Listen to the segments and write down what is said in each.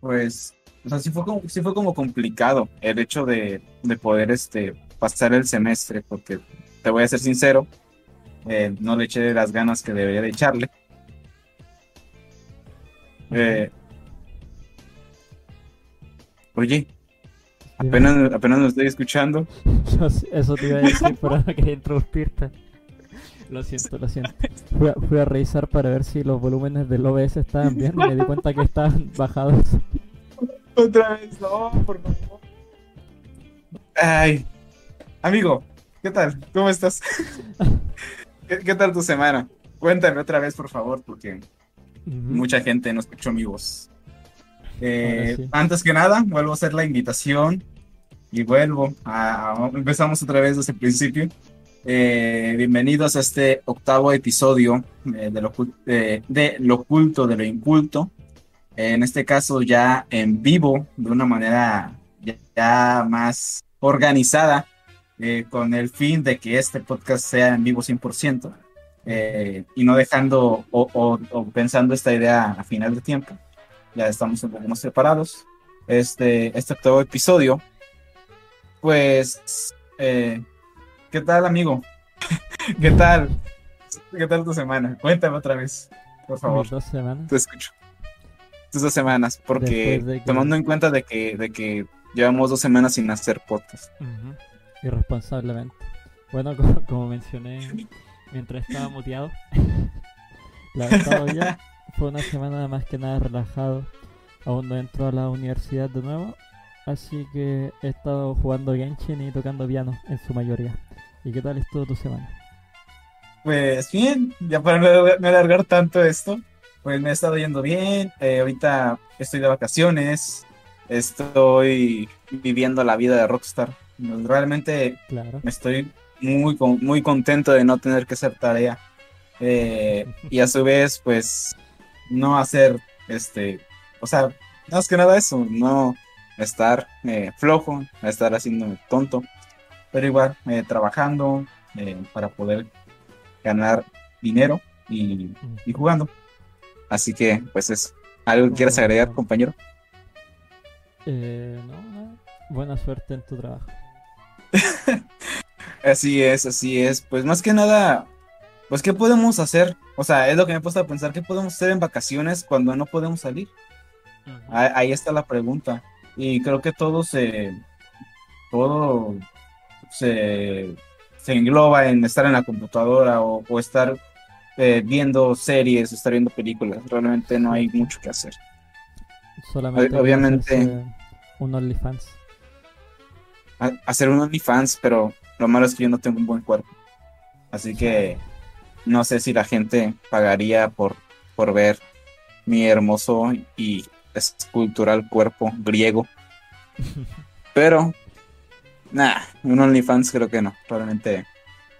pues, o sea, sí fue como, sí fue como complicado el hecho de, de poder este, pasar el semestre, porque te voy a ser sincero, eh, no le eché las ganas que debería de echarle. Eh, oye, apenas, apenas lo estoy escuchando. Eso te iba a decir, pero no quería interrumpirte. Lo siento, lo siento. Fui a, fui a, revisar para ver si los volúmenes del OBS estaban bien y me di cuenta que estaban bajados. Otra vez, no, por favor. Ay, amigo, ¿qué tal? ¿Cómo estás? ¿Qué, tal tu semana? Cuéntame otra vez, por favor, porque mucha gente no escuchó mi voz. Eh, antes que nada, vuelvo a hacer la invitación y vuelvo a, empezamos otra vez desde el principio. Eh, bienvenidos a este octavo episodio eh, de, lo, de lo oculto de lo inculto. en este caso ya en vivo, de una manera ya, más organizada, con el fin de que este podcast sea en vivo 100%. y no dejando o, o, pensando esta idea a final de tiempo. Ya estamos un poco más preparados. Este, este octavo episodio, pues ¿Qué tal, amigo? ¿Qué tal? ¿Qué tal tu semana? Cuéntame otra vez, por favor. dos semanas. Te escucho. Tus dos semanas, porque tomando en cuenta de que, de que llevamos dos semanas sin hacer podcast. Irresponsablemente. Bueno, como, mencioné mientras estaba muteado, la verdad fue una semana más que nada relajado. Aún no entro a la universidad de nuevo, así que he estado jugando Genshin y tocando piano en su mayoría. ¿Y qué tal estuvo tu semana? Pues bien, ya para no alargar tanto esto, pues me ha estado yendo bien. Eh, ahorita estoy de vacaciones, estoy viviendo la vida de Rockstar. Realmente estoy muy, muy contento de no tener que hacer tarea. Eh, y a su vez, pues, no hacer, este, o sea, más que nada eso, no estar eh, flojo, estar haciendo tonto pero igual eh, trabajando eh, para poder ganar dinero y, jugando. Así que, pues eso. ¿Algo que quieras agregar, compañero? Eh, no, buena suerte en tu trabajo. así es, así es. Pues más que nada, pues ¿qué podemos hacer? O sea, es lo que me he puesto a pensar, ¿qué podemos hacer en vacaciones cuando no podemos salir? ahí, está la pregunta. Y creo que todo se, todo se, engloba en estar en la computadora o, estar eh, viendo series, estar viendo películas. Realmente no hay mucho que hacer. Solamente obviamente un OnlyFans. Hacer un OnlyFans, pero lo malo es que yo no tengo un buen cuerpo. Así que no sé si la gente pagaría por, por ver mi hermoso y escultural cuerpo griego. Pero Nah, un OnlyFans creo que no. Realmente,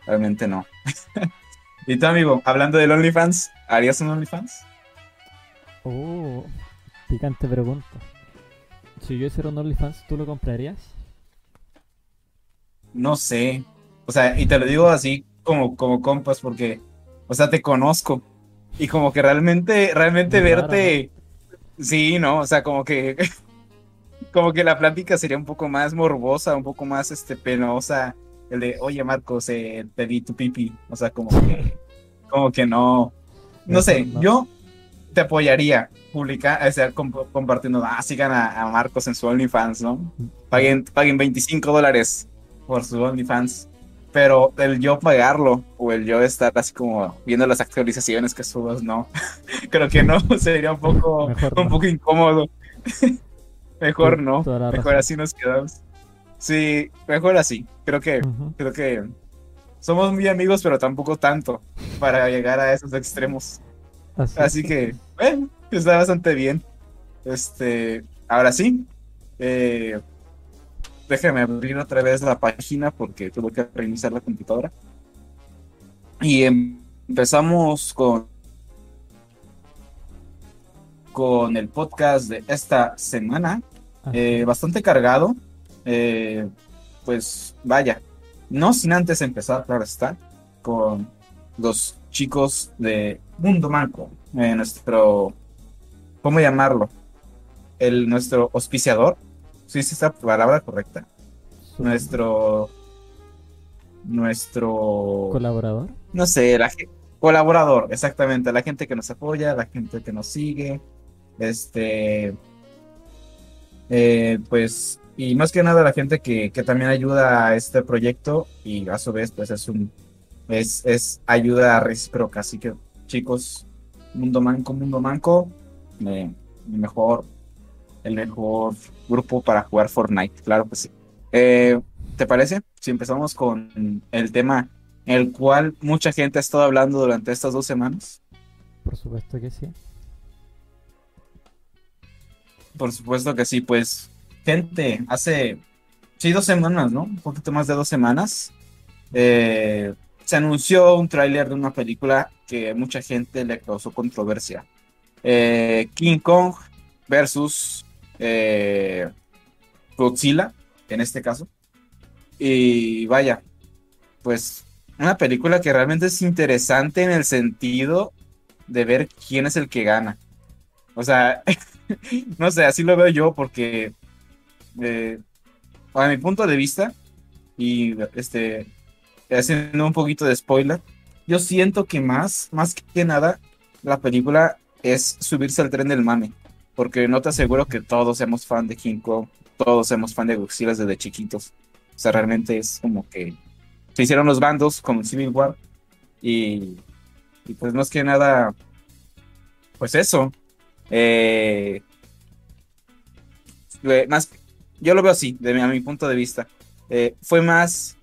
realmente no. ¿Y tú, amigo, hablando del OnlyFans, ¿harías un OnlyFans? Oh, picante pregunta. Si yo hiciera un OnlyFans, ¿tú lo comprarías? No sé. O sea, y te lo digo así como, como compas, porque, o sea, te conozco. Y como que realmente, realmente verte. Sí, no, o sea, como que como que la plática sería un poco más morbosa, un poco más este penosa. El de, oye Marcos, eh, te vi tu pipi. O sea, como que, como que no. No sé, yo te apoyaría publicar, o sea, compartiendo, ah, sigan a, Marcos en su OnlyFans, ¿no? Paguen, paguen 25 dólares por su OnlyFans. Pero el yo pagarlo o el yo estar así como viendo las actualizaciones que subas, no. Creo que no, sería un poco, un poco incómodo. Mejor no. Mejor así nos quedamos. Sí, mejor así. Creo que, creo que somos muy amigos, pero tampoco tanto para llegar a esos extremos. Así, que, bueno, está bastante bien. Este, ahora sí. Eh, déjame abrir otra vez la página porque tuve que reiniciar la computadora. Y empezamos con con el podcast de esta semana. Eh, bastante cargado. Eh, pues vaya, no sin antes empezar, claro está, con los chicos de Mundo Manco, eh, nuestro, ¿cómo llamarlo? el, nuestro auspiciador, si es esta palabra correcta, nuestro, nuestro colaborador. No sé, la colaborador, exactamente, la gente que nos apoya, la gente que nos sigue, este, eh, pues, y más que nada la gente que, que, también ayuda a este proyecto y a su vez, pues es un, es, es ayuda recíproca, así que chicos, Mundo Manco, Mundo Manco, el mejor, el mejor grupo para jugar Fortnite, claro que sí. Eh, ¿Te parece? Si empezamos con el tema el cual mucha gente ha estado hablando durante estas dos semanas. Por supuesto que sí. Por supuesto que sí, pues gente, hace, sí, dos semanas, ¿no? Un poquito más de dos semanas, eh, se anunció un tráiler de una película que mucha gente le causó controversia. Eh, King Kong versus eh, Godzilla, en este caso. Y vaya, pues una película que realmente es interesante en el sentido de ver quién es el que gana. O sea, no sé, así lo veo yo porque eh, a mi punto de vista y este haciendo un poquito de spoiler, yo siento que más, más que nada, la película es subirse al tren del mame, porque no te aseguro que todos seamos fan de King Kong, todos somos fan de Godzilla desde chiquitos. O sea, realmente es como que se hicieron los bandos como Civil War y, y pues más que nada, pues eso. Eh, más, yo lo veo así, de a mi punto de vista. Eh, fue más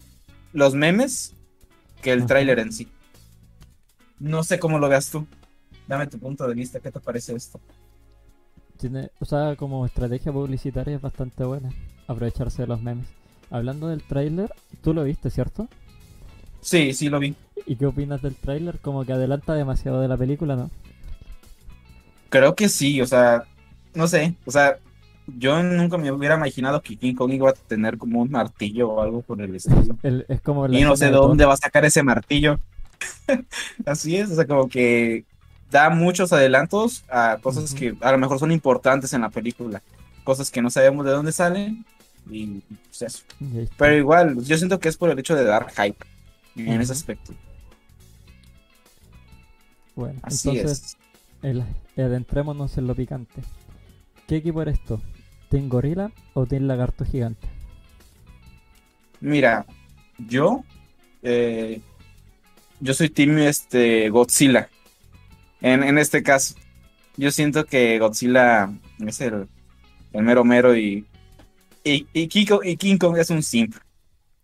los memes que el tráiler en sí. No sé cómo lo veas tú. Dame tu punto de vista, ¿qué te parece esto? Tiene, o sea, como estrategia publicitaria es bastante buena, aprovecharse de los memes. Hablando del tráiler, tú lo viste, ¿cierto? Sí, sí lo vi. ¿Y qué opinas del tráiler? Como que adelanta demasiado de la película, ¿no? Creo que sí, o sea, no sé, o sea, yo nunca me hubiera imaginado que King Kong iba a tener como un martillo o algo por el estilo. es como y no sé de dónde va a sacar ese martillo. Así es, o sea, como que da muchos adelantos a cosas que a lo mejor son importantes en la película, cosas que no sabemos de dónde salen y pues eso. Pero igual, yo siento que es por el hecho de dar hype en ese aspecto. Bueno, Así entonces, es. Adentrémonos en lo picante. ¿Qué equipo eres tú? ¿Team Gorila o Team Lagarto Gigante? Mira, yo. Eh, yo soy Team este, Godzilla. En, en, este caso. Yo siento que Godzilla es el, el mero mero y. Y, y, King Kong es un simp.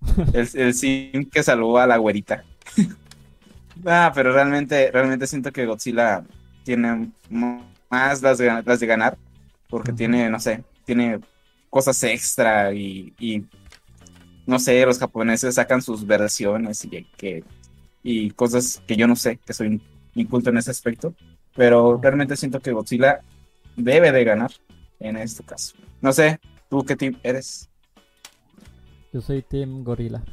El, el sim que salvó a la güerita. ah, pero realmente, realmente siento que Godzilla tiene más las, las de ganar. Porque tiene, no sé, tiene cosas extra y, y, no sé, los japoneses sacan sus versiones y, que, y cosas que yo no sé, que soy inculto en ese aspecto. Pero realmente siento que Godzilla debe de ganar en este caso. No sé, ¿tú qué team eres? Yo soy Team Gorila.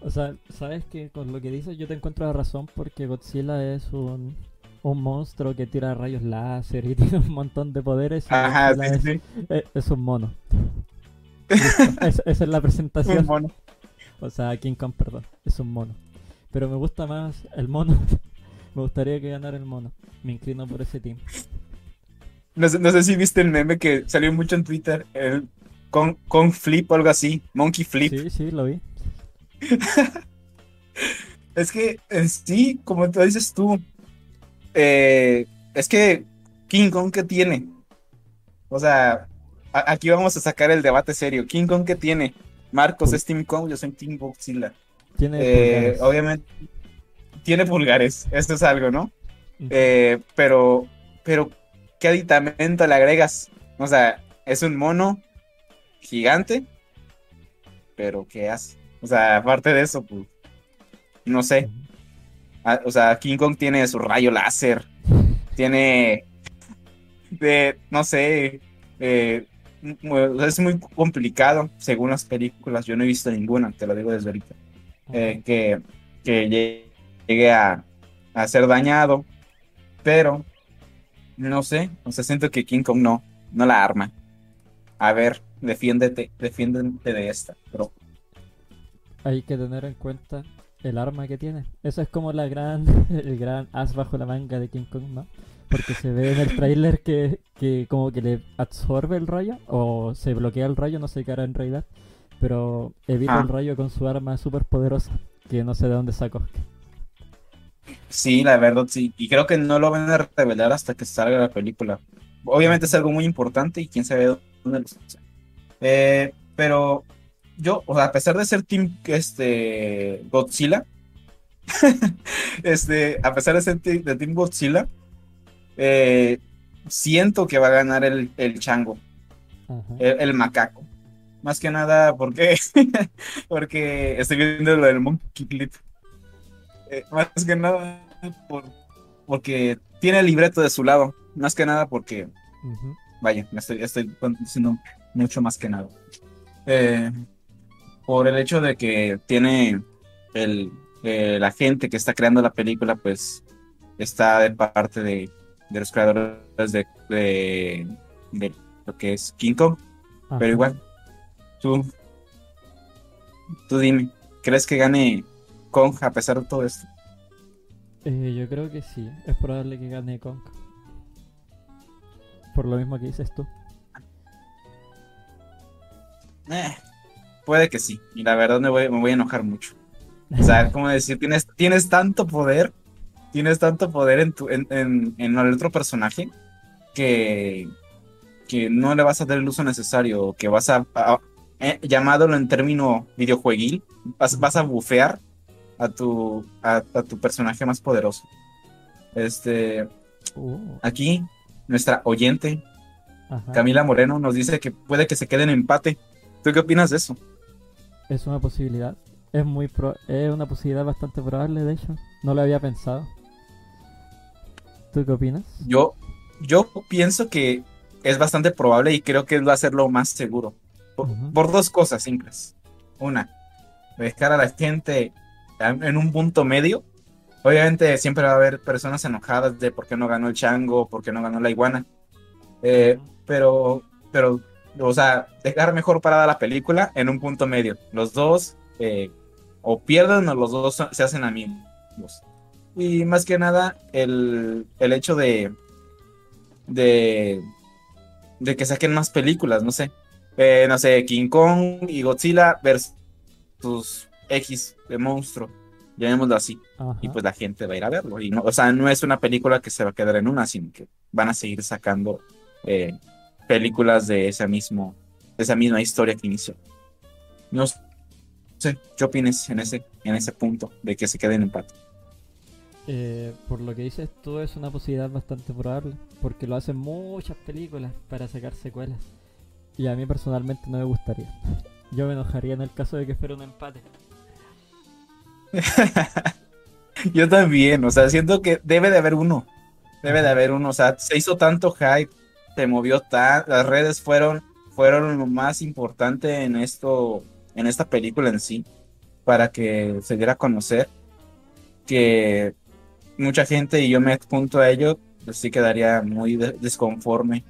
O sea, sabes que con lo que dices yo te encuentro la razón porque Godzilla es un, un monstruo que tira rayos láser y tiene un montón de poderes. Ajá, sí, es, sí. Es, un mono. esa es la presentación. Un mono. O sea, King Kong, perdón. Es un mono. Pero me gusta más el mono. me gustaría que ganara el mono. Me inclino por ese team. No sé, no sé si viste el meme que salió mucho en Twitter. El con, con Flip o algo así. Monkey Flip. Sí, sí, lo vi. es que en sí, como tú dices tú, eh, es que King Kong que tiene. O sea, aquí vamos a sacar el debate serio. King Kong que tiene. Marcos es Team Kong, yo soy Team Godzilla. Tiene eh, obviamente tiene pulgares, esto es algo, ¿no? Eh, pero, pero, ¿qué aditamento le agregas? O sea, es un mono gigante, pero ¿qué hace? O sea, aparte de eso, pues, no sé. Ah, o sea, King Kong tiene su rayo láser, tiene, de, no sé, eh, es muy complicado según las películas. Yo no he visto ninguna, te lo digo desde ahorita, eh, que, que llegue a, a ser dañado, pero no sé, o sea, siento que King Kong no, no la arma. a ver, defiéndete, defiéndete de esta, pero Hay que tener en cuenta el arma que tiene. Eso es como la gran, el gran as bajo la manga de King Kong, ¿no? Porque se ve en el tráiler que, que como que le absorbe el rayo o se bloquea el rayo, no sé qué hará en realidad. Pero evita Ah. el rayo con su arma súper poderosa, que no sé de dónde sacó. Sí, la verdad sí. Y creo que no lo van a revelar hasta que salga la película. Obviamente es algo muy importante y quién sabe dónde lo saca. Eh, pero yo, o sea, a pesar de ser Team este, Godzilla, este, a pesar de ser de Team Godzilla, eh, siento que va a ganar el, el chango, el, el macaco. Más que nada porque, porque estoy viendo lo del Monkey Clip. Eh, más que nada por- porque tiene el libreto de su lado. Más que nada porque, vaya, me estoy, estoy diciendo mucho más que nada. Eh, por el hecho de que tiene el, eh, la gente que está creando la película, pues está de parte de, de los creadores de, de, de lo que es King Kong. Ajá. Pero igual, tú, tú dime, ¿crees que gane Kong a pesar de todo esto? Eh, yo creo que sí, es probable que gane Kong. Por lo mismo que dices tú. Eh, puede que sí, y la verdad me voy, me voy a enojar mucho. O sea, como decir, tienes, tienes tanto poder, tienes tanto poder en, tu, en, en, en el otro personaje que, que no le vas a dar el uso necesario, que vas a, a- eh, llamándolo en término videojueguil, vas, vas a bufear a tu, a, a tu personaje más poderoso. Este, Uh, aquí, nuestra oyente, ajá. Camila Moreno, nos dice que puede que se quede en empate. ¿Tú qué opinas de eso? Es una posibilidad. Es muy pro- es una posibilidad bastante probable, de hecho. No lo había pensado. ¿Tú qué opinas? Yo, yo pienso que es bastante probable y creo que va a ser lo más seguro. Por, dos cosas simples. Una, dejar a la gente en en un punto medio. Obviamente siempre va a haber personas enojadas de por qué no ganó el chango, por qué no ganó la iguana. Eh, pero, pero, o sea, dejar mejor parada la película en un punto medio. Los dos eh, o pierden o los dos se hacen amigos. Y más que nada, el, el hecho de, de, de que saquen más películas, no sé. Eh, no sé, King Kong y Godzilla versus X de monstruo, llamémoslo así. Ajá. Y pues la gente va a ir a verlo. Y no, o sea, no es una película que se va a quedar en una, sino que van a seguir sacando eh, películas de esa, mismo, de esa misma historia que inició. No sé, ¿qué opinas en ese, en ese punto de que se quede en empate? Eh, por lo que dices tú, es una posibilidad bastante probable. Porque lo hacen muchas películas para sacar secuelas. Y a mí personalmente no me gustaría. Yo me enojaría en el caso de que fuera un empate. Yo también, o sea, siento que debe de haber uno. Debe de haber uno. O sea, se hizo tanto hype, se movió tan, las redes fueron, fueron lo más importante en esto, en esta película en sí, para que se diera a conocer que mucha gente, y yo me apunto a ello, pues sí quedaría muy de- desconforme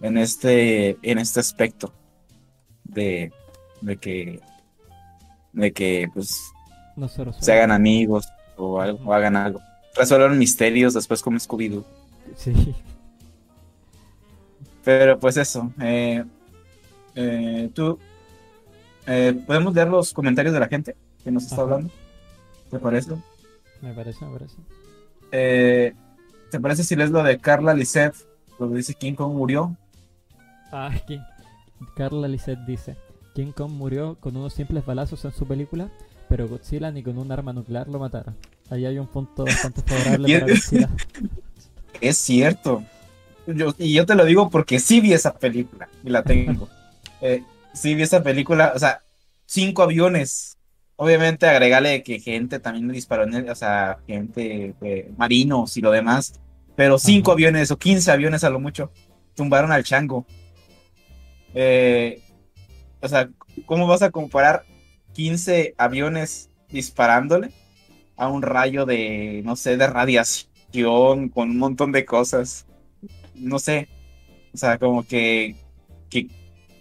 en este, en este aspecto de, de que, de que, pues, se hagan amigos o algo, o hagan algo. Resuelvan misterios después como Scooby-Doo. Sí. Pero pues eso. eh, eh, Tú, eh, ¿podemos leer los comentarios de la gente que nos está Ajá. hablando? ¿Te parece? Me parece, me parece. Eh, ¿Te parece si lees lo de Carla Lisset? Donde dice King Kong murió. Ah, aquí. Carla Lisset dice: King Kong murió con unos simples balazos en su película, pero Godzilla ni con un arma nuclear lo matara. Ahí hay un punto bastante favorable para Godzilla. Es cierto. Yo- y yo te lo digo porque sí vi esa película y la tengo. Eh, sí vi esa película, o sea, cinco aviones. Obviamente agregale que gente también disparó en el, o sea, gente, eh, marinos y lo demás. Pero cinco Ajá. aviones o 15 aviones a lo mucho tumbaron al chango. Eh, o sea, ¿cómo vas a comparar 15 aviones disparándole a un rayo de, no sé, de radiación con un montón de cosas? No sé. O sea, como que, que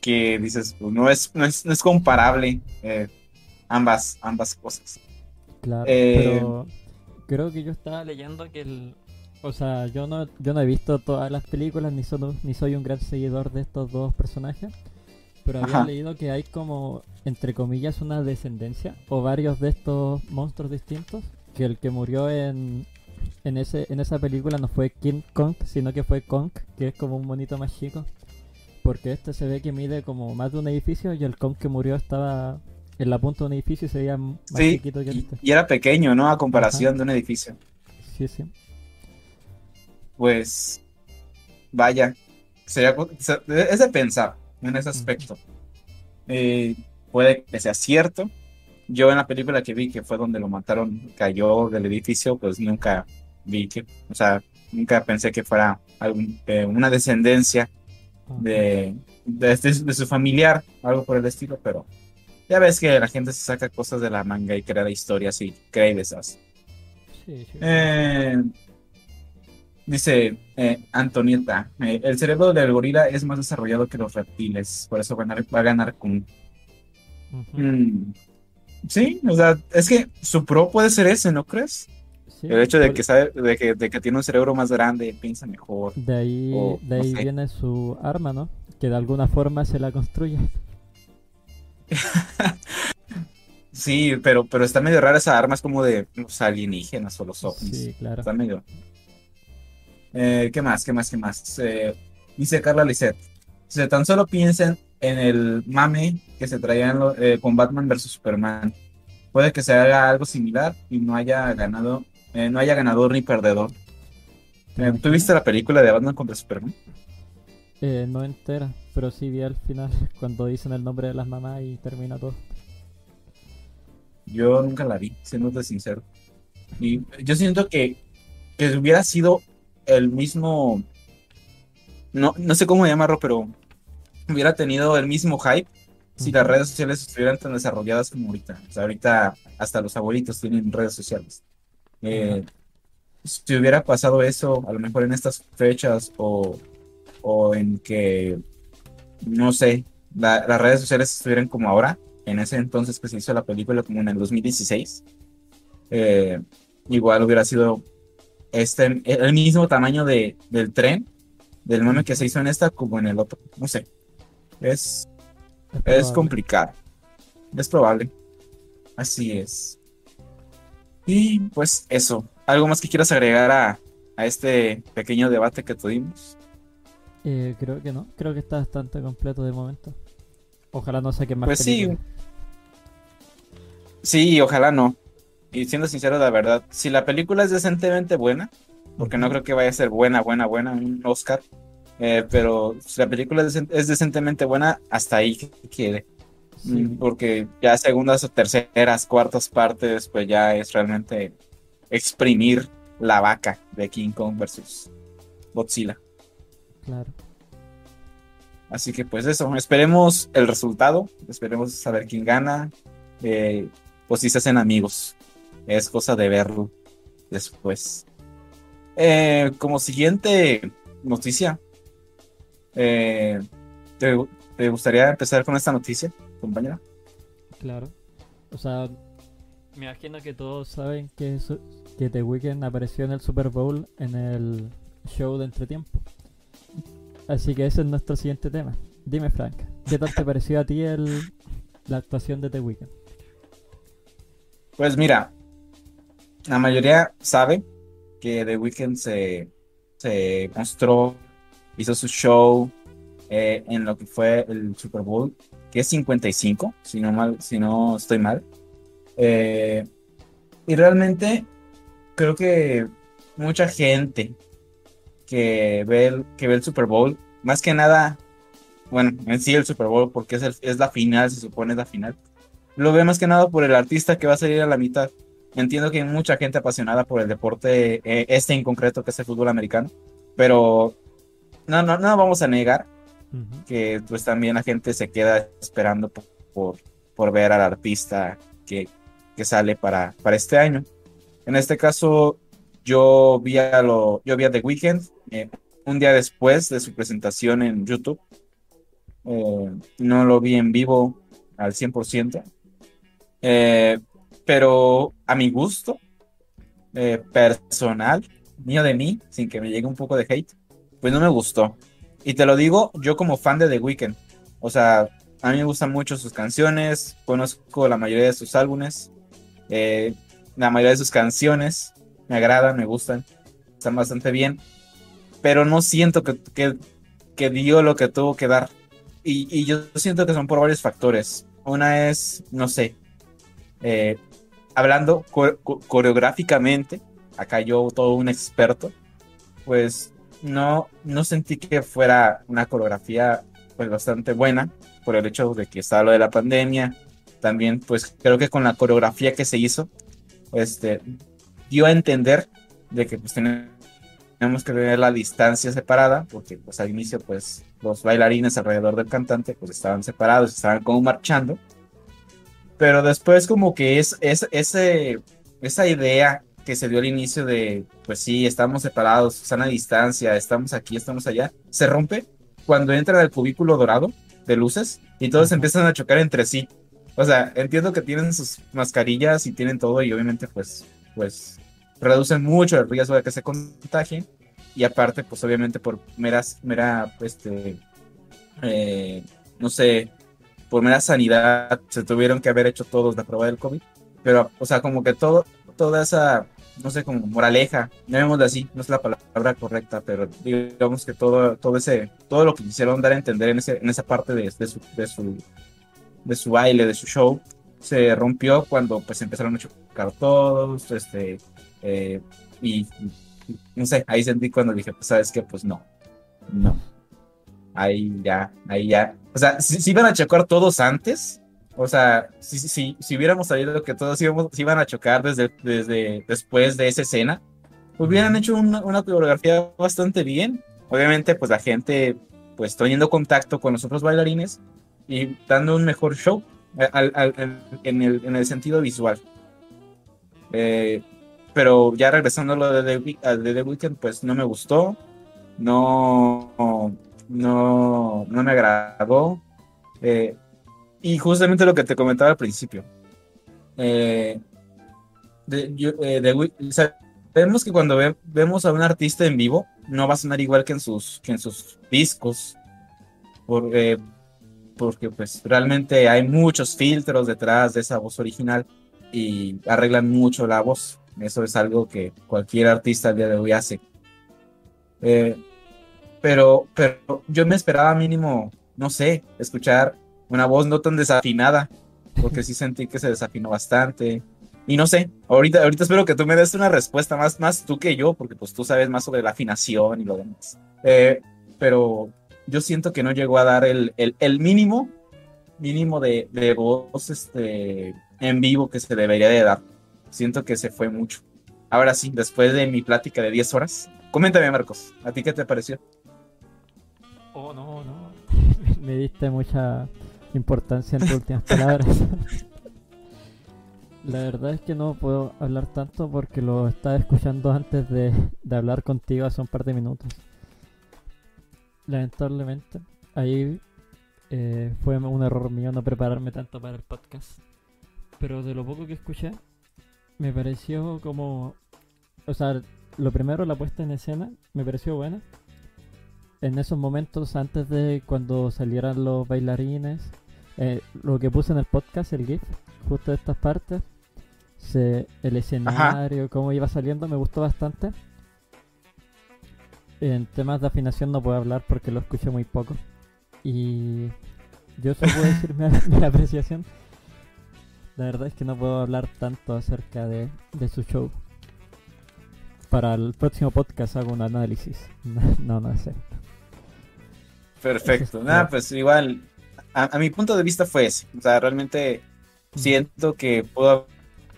que dices, pues, no, es, no, es, no es comparable eh, ambas, ambas cosas. Claro, Eh, pero creo que yo estaba leyendo que el... O sea, yo no, yo no he visto todas las películas, ni, solo, ni soy un gran seguidor de estos dos personajes, pero había Ajá. leído que hay como, entre comillas, una descendencia, o varios de estos monstruos distintos, que el que murió en, en, ese, en esa película no fue King Kong, sino que fue Kong, que es como un monito más chico, porque este se ve que mide como más de un edificio y el Kong que murió estaba en la punta de un edificio y se veía más Sí, chiquito que y, este. y era pequeño, ¿no? A comparación Ajá. de un edificio. Sí, sí. Pues, vaya, sería, se- es de pensar en ese aspecto. Eh, puede que sea cierto. Yo en la película que vi, que fue donde lo mataron, cayó del edificio, pues nunca vi que, o sea, nunca pensé que fuera algún, eh, una descendencia de, de, este- de su familiar, algo por el estilo, pero ya ves que la gente se saca cosas de la manga y crea historias y crea deshace. Sí, sí. Eh, dice eh, Antonieta, el cerebro del gorila es más desarrollado que los reptiles, por eso va a ganar, va a ganar con... Ujú. Mm, sí, o sea, es que su pro puede ser ese, ¿no crees? Sí, El hecho de por- que sabe, de que, de que tiene un cerebro más grande, piensa mejor. De ahí, o, de no ahí sé. viene su arma, ¿no? Que de alguna forma se la construye. Sí, pero, pero está medio rara esa arma, es como de los alienígenas o los ovnis. Sí, claro. Está medio. Eh, ¿qué más? ¿Qué más? ¿Qué más? Eh, dice Carla Lisset. Si tan solo piensen en el mame que se traían eh, con Batman versus Superman, puede que se haga algo similar y no haya ganado, eh, no haya ganador ni perdedor. Eh, ¿Tú viste la película de Batman contra Superman? Eh, no entera, pero sí vi al final cuando dicen el nombre de las mamás y termina todo. Yo nunca la vi, siéndote sincero. Y yo siento que, que hubiera sido el mismo. No, no sé cómo llamarlo, pero hubiera tenido el mismo hype si las redes sociales estuvieran tan desarrolladas como ahorita. O sea, ahorita hasta los abuelitos tienen redes sociales. Eh, si hubiera pasado eso, a lo mejor en estas fechas o, o en que, no sé, la- las redes sociales estuvieran como ahora, en ese entonces que se hizo la película, como en el 2016, eh, igual hubiera sido este, el mismo tamaño de, del tren, del meme que se hizo en esta, como en el otro. No sé. Es, es complicado. Es probable. Así es. Y pues eso. ¿Algo más que quieras agregar a, a este pequeño debate que tuvimos? Eh, creo que no, creo que está bastante completo de momento. Ojalá no saquen más Pues sí. películas. Sí, ojalá no. Y siendo sincero, la verdad, si la película es decentemente buena, porque no creo que vaya a ser buena, buena, buena, un Oscar, eh, pero si la película es, es decentemente buena, hasta ahí que quiere. Sí, Porque ya segundas o terceras, cuartas partes, pues ya es realmente exprimir la vaca de King Kong versus Godzilla. claro. Así que pues eso, esperemos el resultado, esperemos saber quién gana, eh, pues si se hacen amigos, es cosa de verlo después. Eh, como siguiente noticia, eh, ¿te, te gustaría empezar con esta noticia, compañera? Claro. O sea, me imagino que todos saben que, su- que The Weeknd apareció en el Super Bowl en el show de entretiempo. Así que ese es nuestro siguiente tema. Dime, Frank, ¿qué tal te pareció a ti el, la actuación de The Weeknd? Pues mira, la mayoría sabe que The Weeknd se, se mostró, hizo su show eh, en lo que fue el Super Bowl, que es 55, si no, mal, si no estoy mal. Eh, y realmente creo que mucha gente que ve, el, que ve el Super Bowl, más que nada, bueno, en sí el Super Bowl, porque es, el- es la final, se supone es la final, lo ve más que nada por el artista que va a salir a la mitad. Entiendo que hay mucha gente apasionada por el deporte, eh, este en concreto, que es el fútbol americano, pero no, no, no vamos a negar Que pues también la gente se queda esperando por, por, por ver al artista que, que sale para, para este año. En este caso, yo vi a, lo, yo vi a The Weeknd eh, un día después de su presentación en YouTube. Eh, no lo vi en vivo al 100%. Eh, pero a mi gusto eh, personal, mío de mí, sin que me llegue un poco de hate, pues no me gustó. Y te lo digo yo como fan de The Weeknd. O sea, a mí me gustan mucho sus canciones, conozco la mayoría de sus álbumes, la mayoría de sus canciones me agradan, me gustan, están bastante bien, pero no siento que, que, que dio lo que tuvo que dar. Y, y, yo siento que son por varios factores. Una es, no sé, eh, hablando coreográficamente, acá yo todo un experto, pues no, no sentí que fuera una coreografía pues bastante buena por el hecho de que estaba lo de la pandemia. También pues creo que con la coreografía que se hizo, este, dio a entender de que pues tenemos que tener la distancia separada, porque pues al inicio pues los bailarines alrededor del cantante pues estaban separados, estaban como marchando, pero después como que es, es ese, esa idea que se dio al inicio de pues sí, estamos separados, están a distancia, estamos aquí, estamos allá, se rompe cuando entra el cubículo dorado de luces y todos empiezan a chocar entre sí. O sea, entiendo que tienen sus mascarillas y tienen todo y obviamente pues, pues reducen mucho el riesgo de que se contagien y aparte pues obviamente por meras mera este eh, no sé por mera sanidad se tuvieron que haber hecho todos la prueba del covid pero o sea como que todo toda esa no sé como moraleja llamémoslo así no es la palabra correcta pero digamos que todo todo ese todo lo que quisieron dar a entender en ese en esa parte de, su de su de su baile de su show se rompió cuando pues empezaron a chocar todos este eh, y, no sé, ahí sentí cuando dije, pues sabes que, pues no, no. Ahí ya, ahí ya. O sea, si, iban a chocar todos antes, o sea, si, si, si hubiéramos sabido que todos íbamos, iban a chocar desde, desde después de esa escena, hubieran hecho una, una coreografía bastante bien. Obviamente, pues la gente, pues teniendo contacto con los otros bailarines y dando un mejor show en, el, en el sentido visual. Eh, pero ya regresando a lo de The, de The Weeknd, pues no me gustó. No, no, no me agradó. Eh, y justamente lo que te comentaba al principio. Eh, eh que cuando vemos a un artista en vivo, no va a sonar igual que en sus, que en sus discos. Porque, porque pues realmente hay muchos filtros detrás de esa voz original y arreglan mucho la voz. Eso es algo que cualquier artista al día de hoy hace. Eh, pero, pero yo me esperaba mínimo, no sé, escuchar una voz no tan desafinada, porque sí sentí que se desafinó bastante. Y no sé, ahorita, ahorita espero que tú me des una respuesta más, más tú que yo, porque pues tú sabes más sobre la afinación y lo demás. Eh, pero yo siento que no llegó a dar el, el, mínimo, mínimo de, de voz este, en vivo que se debería de dar siento que se fue mucho. Ahora sí, después de mi plática de 10 horas, coméntame Marcos, ¿a ti qué te pareció? Oh, no, no. Me diste mucha importancia en tus últimas palabras. La verdad es que no puedo hablar tanto porque lo estaba escuchando antes de, hablar contigo hace un par de minutos. Lamentablemente, ahí eh, fue un error mío no prepararme tanto para el podcast. Pero de lo poco que escuché, me pareció como. O sea, lo primero, la puesta en escena, me pareció buena. En esos momentos, antes de cuando salieran los bailarines, eh, lo que puse en el podcast, el GIF, justo de estas partes, se, el escenario, cómo iba saliendo, me gustó bastante. En temas de afinación no puedo hablar porque lo escuché muy poco. Y yo solo puedo decir mi apreciación la verdad es que no puedo hablar tanto acerca de, su show. Para el próximo podcast hago un análisis. No, no, sé. Perfecto. Nada, pues igual, a, mi punto de vista fue ese. O sea, realmente siento que puedo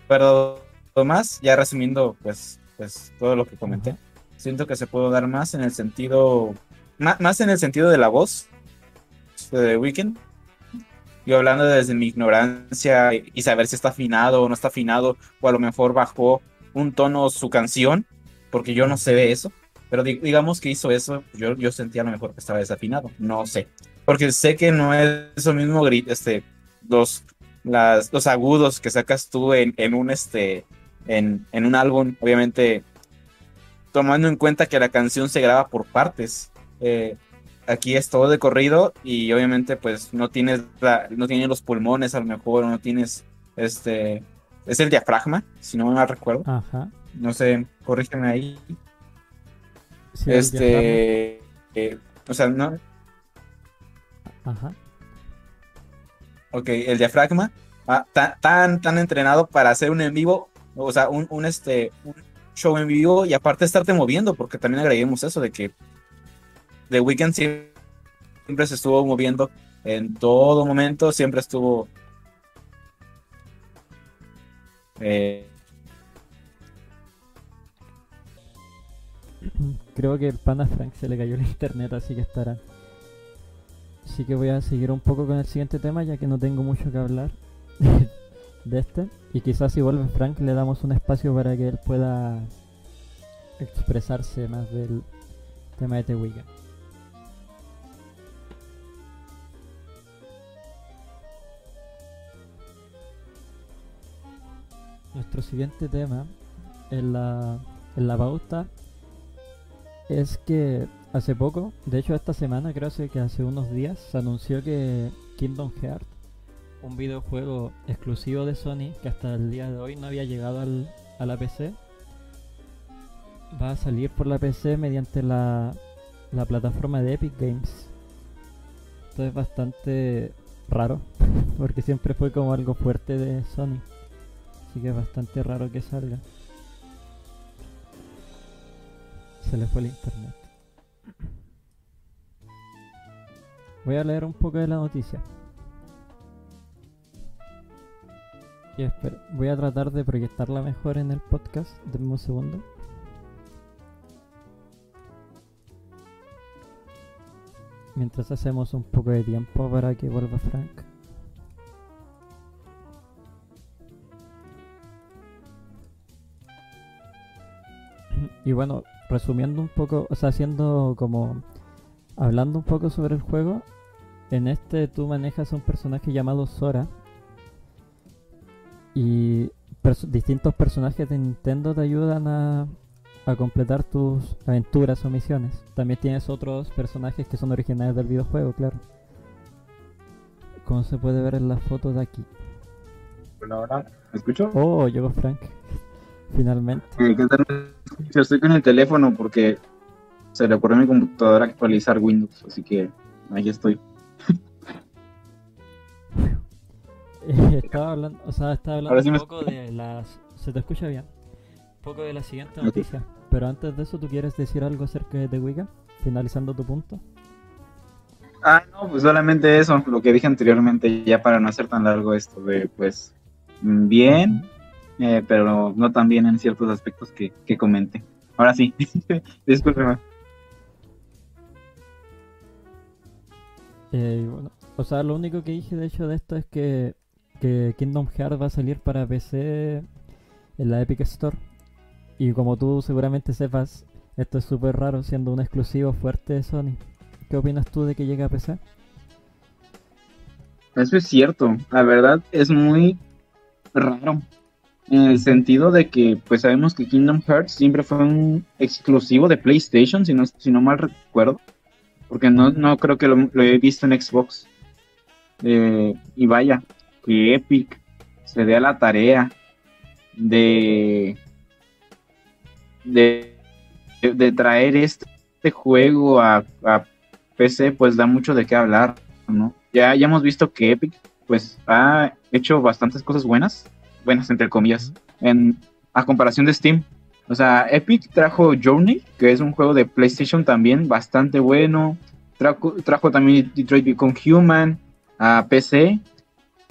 haber dado más, ya resumiendo pues, pues todo lo que comenté. Siento que se puede dar más en el sentido, más, más en el sentido de la voz de Weekend yo hablando desde mi ignorancia y saber si está afinado o no está afinado, o a lo mejor bajó un tono su canción, porque yo no sé de eso, pero digamos que hizo eso, yo, yo sentía a lo mejor que estaba desafinado, no sé. Porque sé que no es eso mismo grit, este, los, las, los agudos que sacas tú en, en un este, en, en un álbum, obviamente tomando en cuenta que la canción se graba por partes. Eh, aquí es todo de corrido y obviamente pues no tienes no tienes los pulmones a lo mejor, no tienes este es el diafragma, si no me recuerdo. Ajá. No sé, corrígeme ahí. este eh, o sea, no Ajá. Ok, el diafragma ah, tan, tan, entrenado para hacer un en vivo, o sea, un, un, este, un show en vivo y aparte estarte moviendo, porque también agreguemos eso de que The Weeknd siempre se estuvo moviendo en todo momento, siempre estuvo... Eh, Creo que el pana Frank se le cayó el internet, así que estará. Así que voy a seguir un poco con el siguiente tema, ya que no tengo mucho que hablar de este. Y quizás si vuelve Frank le damos un espacio para que él pueda expresarse más del tema de The Weeknd. Nuestro siguiente tema en la, en la pauta es que hace poco, de hecho esta semana, creo que hace unos días, se anunció que Kingdom Hearts, un videojuego exclusivo de Sony que hasta el día de hoy no había llegado al, a la PC, va a salir por la PC mediante la, la plataforma de Epic Games. Esto es bastante raro, porque siempre fue como algo fuerte de Sony. Así que es bastante raro que salga. Se le fue el internet. Voy a leer un poco de la noticia. Y espera, voy a tratar de proyectarla mejor en el podcast. Denme un segundo. Mientras hacemos un poco de tiempo para que vuelva Frank. Y bueno, resumiendo un poco, o sea, haciendo como hablando un poco sobre el juego, en este tú manejas un personaje llamado Sora y distintos personajes de Nintendo te ayudan a, a completar tus aventuras o misiones. También tienes otros personajes que son originales del videojuego, claro. Como se puede ver en la foto de aquí. Bueno, ahora, ¿me escucho? Oh, llegó Frank. Finalmente. Yo estoy con el teléfono porque se le ocurrió a mi computadora actualizar Windows, así que ahí estoy. estaba hablando, o sea, estaba hablando un poco de las... ¿Se te escucha bien? Un poco de la siguiente noticia. Pero antes de eso, ¿tú quieres decir algo acerca de The Wicca? Finalizando tu punto. Ah, no, pues solamente eso, lo que dije anteriormente, ya para no hacer tan largo esto de, pues, bien, eh, pero no tan bien en ciertos aspectos que, que comenté. Ahora sí, discúlpeme. Eh, bueno, o sea, lo único que dije de hecho de esto es que, que Kingdom Hearts va a salir para PC en la Epic Store. Y como tú seguramente sepas, esto es súper raro siendo un exclusivo fuerte de Sony. ¿Qué opinas tú de que llegue a PC? Eso es cierto, la verdad es muy raro. En el sentido de que, pues sabemos que Kingdom Hearts siempre fue un exclusivo de PlayStation, si no, si no mal recuerdo. Porque no, no creo que lo, he visto en Xbox. Eh, y vaya, que Epic se dé a la tarea de, de, de traer este, juego a, a, PC, pues da mucho de qué hablar, ¿no? Ya, ya hemos visto que Epic, pues, ha hecho bastantes cosas buenas, buenas entre comillas, en, a comparación de Steam. O sea, Epic trajo Journey, que es un juego de PlayStation también bastante bueno. Trajo, trajo también Detroit Become Human a PC.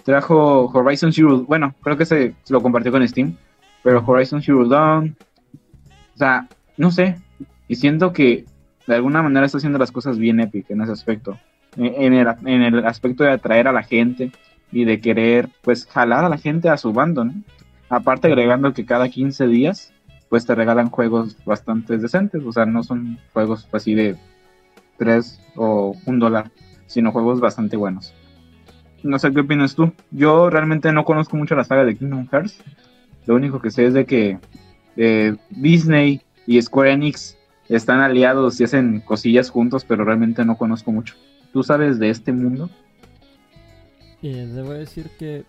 Trajo Horizon Zero, bueno, creo que se, lo compartió con Steam, pero Horizon Zero Dawn. O sea, no sé. Y siento que de alguna manera está haciendo las cosas bien Epic en ese aspecto. En el, en el aspecto de atraer a la gente y de querer, pues, jalar a la gente a su bando. Aparte agregando que cada 15 días pues te regalan juegos bastante decentes, o sea, no son juegos así de 3 o un dólar, sino juegos bastante buenos. No sé qué opinas tú. Yo realmente no conozco mucho la saga de Kingdom Hearts. Lo único que sé es de que eh, Disney y Square Enix están aliados y hacen cosillas juntos, pero realmente no conozco mucho. ¿Tú sabes de este mundo? Eh, debo decir que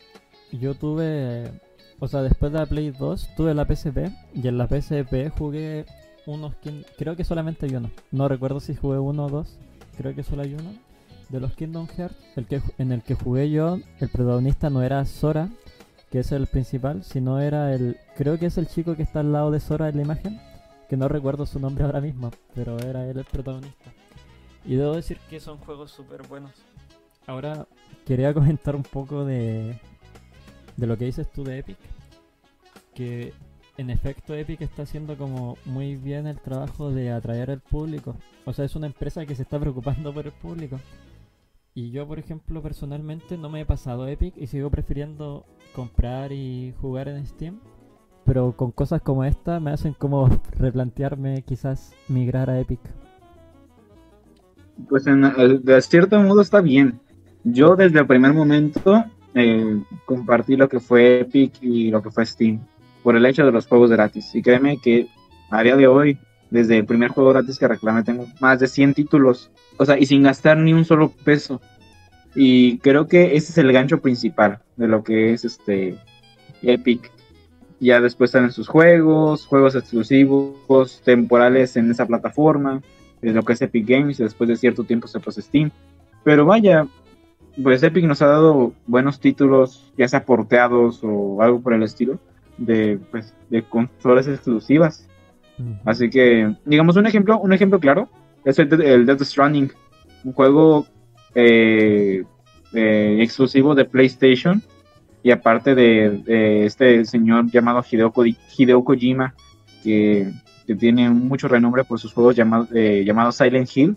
yo tuve, o sea, después de la Play 2 tuve la PSP y en la PSP jugué unos, creo que solamente hay uno. No recuerdo si jugué uno o dos, creo que solo hay uno de los Kingdom Hearts, el que, en el que jugué yo, el protagonista no era Sora, que es el principal, sino era el, creo que es el chico que está al lado de Sora en la imagen, que no recuerdo su nombre ahora mismo, pero era él el protagonista. Y debo decir que son juegos súper buenos. Ahora quería comentar un poco de, de lo que dices tú de Epic, que en efecto Epic está haciendo como muy bien el trabajo de atraer al público. O sea, es una empresa que se está preocupando por el público. Y yo, por ejemplo, personalmente no me he pasado Epic y sigo prefiriendo comprar y jugar en Steam. Pero con cosas como esta me hacen como replantearme quizás migrar a Epic. Pues en, eh, de cierto modo está bien. Yo desde el primer momento eh, compartí lo que fue Epic y lo que fue Steam por el hecho de los juegos gratis. Y créeme que a día de hoy, desde el primer juego gratis que reclamé, tengo más de 100 títulos o sea, y sin gastar ni un solo peso. Y creo que ese es el gancho principal de lo que es este Epic. Ya después salen sus juegos, juegos exclusivos, temporales en esa plataforma, de lo que es Epic Games, y después de cierto tiempo se pasa Steam. Pero vaya, pues Epic nos ha dado buenos títulos, ya sea porteados o algo por el estilo, de, pues, de consolas exclusivas. Así que, digamos un ejemplo, un ejemplo claro, es el, Death Stranding, un juego eh, eh, exclusivo de PlayStation y aparte de, este señor llamado Hideo, Kojima, que, tiene mucho renombre por sus juegos llamados eh, llamado Silent Hill.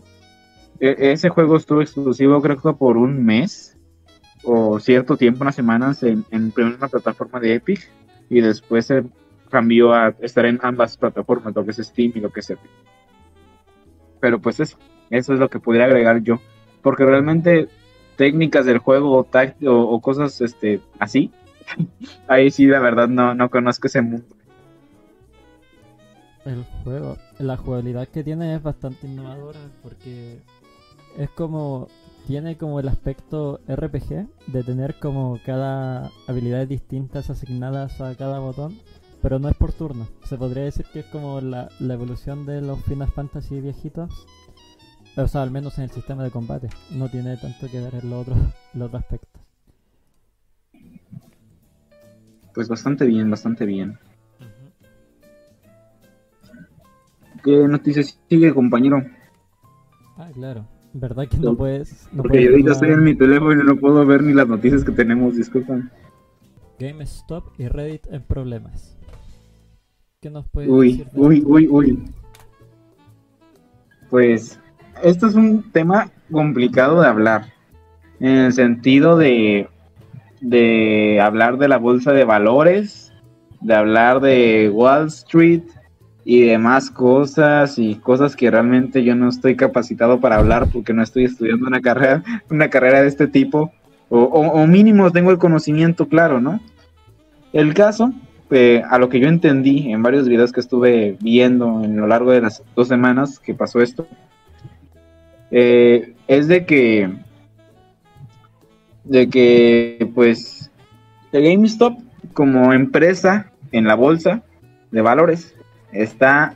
E, ese juego estuvo exclusivo creo que por un mes o cierto tiempo, unas semanas, en, en primera plataforma de Epic y después se cambió a estar en ambas plataformas, lo que es Steam y lo que es. Pero pues eso, es lo que podría agregar yo. Porque realmente técnicas del juego o, o, cosas este, así, ahí sí la verdad no, no conozco ese mundo. El juego, la jugabilidad que tiene es bastante innovadora porque es como tiene como el aspecto RPG de tener como cada habilidad distintas asignadas a cada botón pero no es por turno. Se podría decir que es como la, evolución de los Final Fantasy viejitos. O sea, al menos en el sistema de combate. No tiene tanto que ver en los otros, los otros aspectos. Pues bastante bien, bastante bien. ¿Qué noticias sigue, compañero? Ah, claro. ¿Verdad que no puedes...? Porque yo ahorita estoy en mi teléfono y no puedo ver ni las noticias que tenemos, disculpan. GameStop y Reddit en problemas. ¿Qué nos puede uy, decir? Uy, uy, uy. Pues esto es un tema complicado de hablar. En el sentido de, de hablar de la bolsa de valores, de hablar de Wall Street y demás cosas y cosas que realmente yo no estoy capacitado para hablar porque no estoy estudiando una carrera, una carrera de este tipo. O, o mínimo tengo el conocimiento claro, ¿no? El caso eh, a lo que yo entendí en varios videos que estuve viendo en lo largo de las dos semanas que pasó esto, eh, es de que, de que, pues, el GameStop como empresa en la bolsa de valores está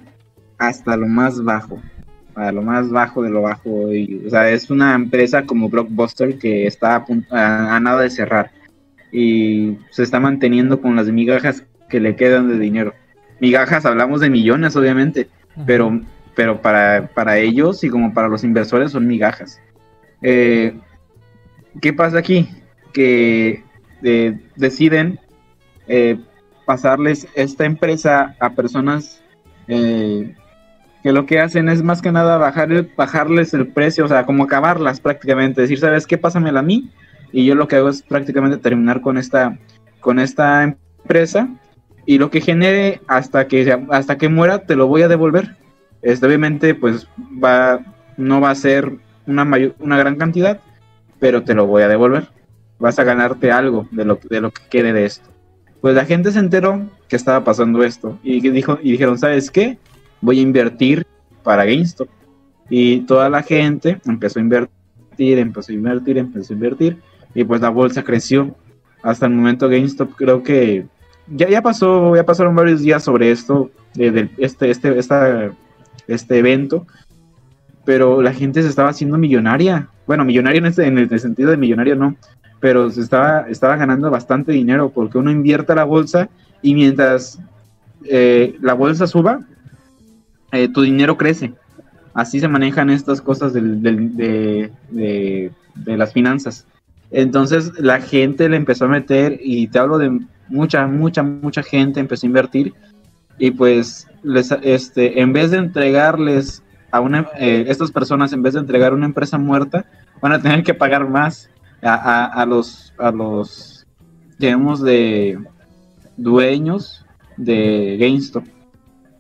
hasta lo más bajo, a lo más bajo de lo bajo. o sea, es una empresa como Blockbuster que está a nada de cerrar y se está manteniendo con las migajas que le quedan de dinero. Migajas, hablamos de millones, obviamente, pero, pero para, para ellos y como para los inversores son migajas. Eh, ¿Qué pasa aquí? Que eh, deciden eh, pasarles esta empresa a personas que lo que hacen es más que nada bajar, bajarles el precio, o sea, como acabarlas prácticamente, decir, ¿sabes qué? Pásamela a mí y yo lo que hago es prácticamente terminar con esta, con esta empresa y lo que genere hasta que hasta que muera te lo voy a devolver. Este, obviamente pues va no va a ser una mayor, una gran cantidad, pero te lo voy a devolver. Vas a ganarte algo de lo, de lo que quede de esto. Pues la gente se enteró que estaba pasando esto y, dijo, y dijeron, ¿sabes qué? Voy a invertir para GameStop. Y toda la gente empezó a invertir, empezó a invertir, empezó a invertir. Y pues la bolsa creció. Hasta el momento GameStop creo que ya, ya pasó, ya pasaron varios días sobre esto, de, este, este, este evento. Pero la gente se estaba haciendo millonaria. Bueno, millonaria en, este, en el sentido de millonario no, pero se estaba, estaba ganando bastante dinero porque uno invierte la bolsa y mientras eh, la bolsa suba, eh, tu dinero crece. Así se manejan estas cosas de, las finanzas. Entonces la gente le empezó a meter, y te hablo de mucha, mucha, mucha gente empezó a invertir, y pues les, este, en vez de entregarles a una, eh, estas personas, en vez de entregar una empresa muerta, van a tener que pagar más a, los, a los, digamos, de dueños de GameStop.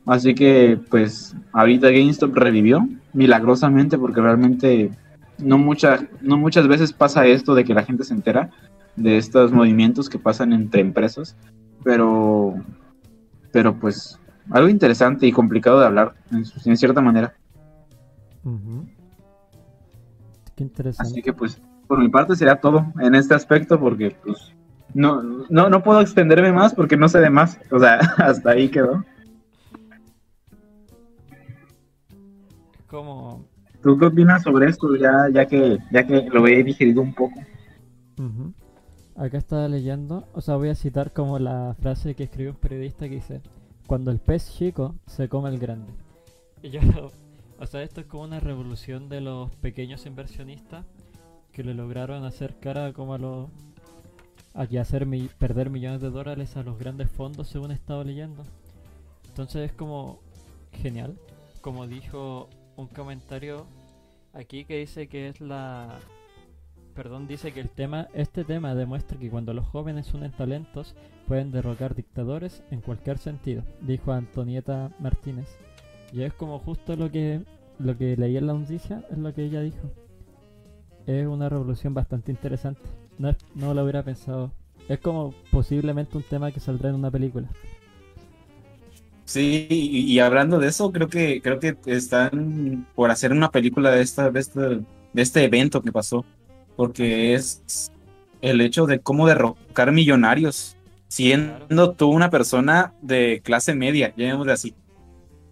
Así que, pues, ahorita GameStop revivió milagrosamente porque realmente no, mucha, no muchas veces pasa esto de que la gente se entera de estos movimientos que pasan entre empresas, pero, pero pues, algo interesante y complicado de hablar, en, cierta manera. Qué interesante. Así que, pues, por mi parte sería todo en este aspecto porque pues no, no, no puedo extenderme más porque no sé de más. O sea, hasta ahí quedó. Como... ¿Tú qué opinas sobre esto ya, ya, que, ya que lo he digerido un poco? Acá estaba leyendo, o sea, voy a citar como la frase que escribió un periodista que dice, cuando el pez chico se come el grande. Y yo, o sea, esto es como una revolución de los pequeños inversionistas que le lograron hacer cara como a los y hacer perder millones de dólares a los grandes fondos según he estado leyendo. Entonces es como genial, como dijo un comentario aquí que dice que es la perdón, dice que el tema este tema demuestra que cuando los jóvenes unen talentos pueden derrocar dictadores en cualquier sentido, dijo Antonieta Martínez. Y es como justo lo que lo que leí en la noticia, es lo que ella dijo es una revolución bastante interesante. No, no lo hubiera pensado. Es como posiblemente un tema que saldrá en una película. Sí, y, hablando de eso, creo que creo que están por hacer una película de esta, de este, de este evento que pasó, porque es el hecho de cómo derrocar millonarios, siendo tú una persona de clase media, llamémosle así.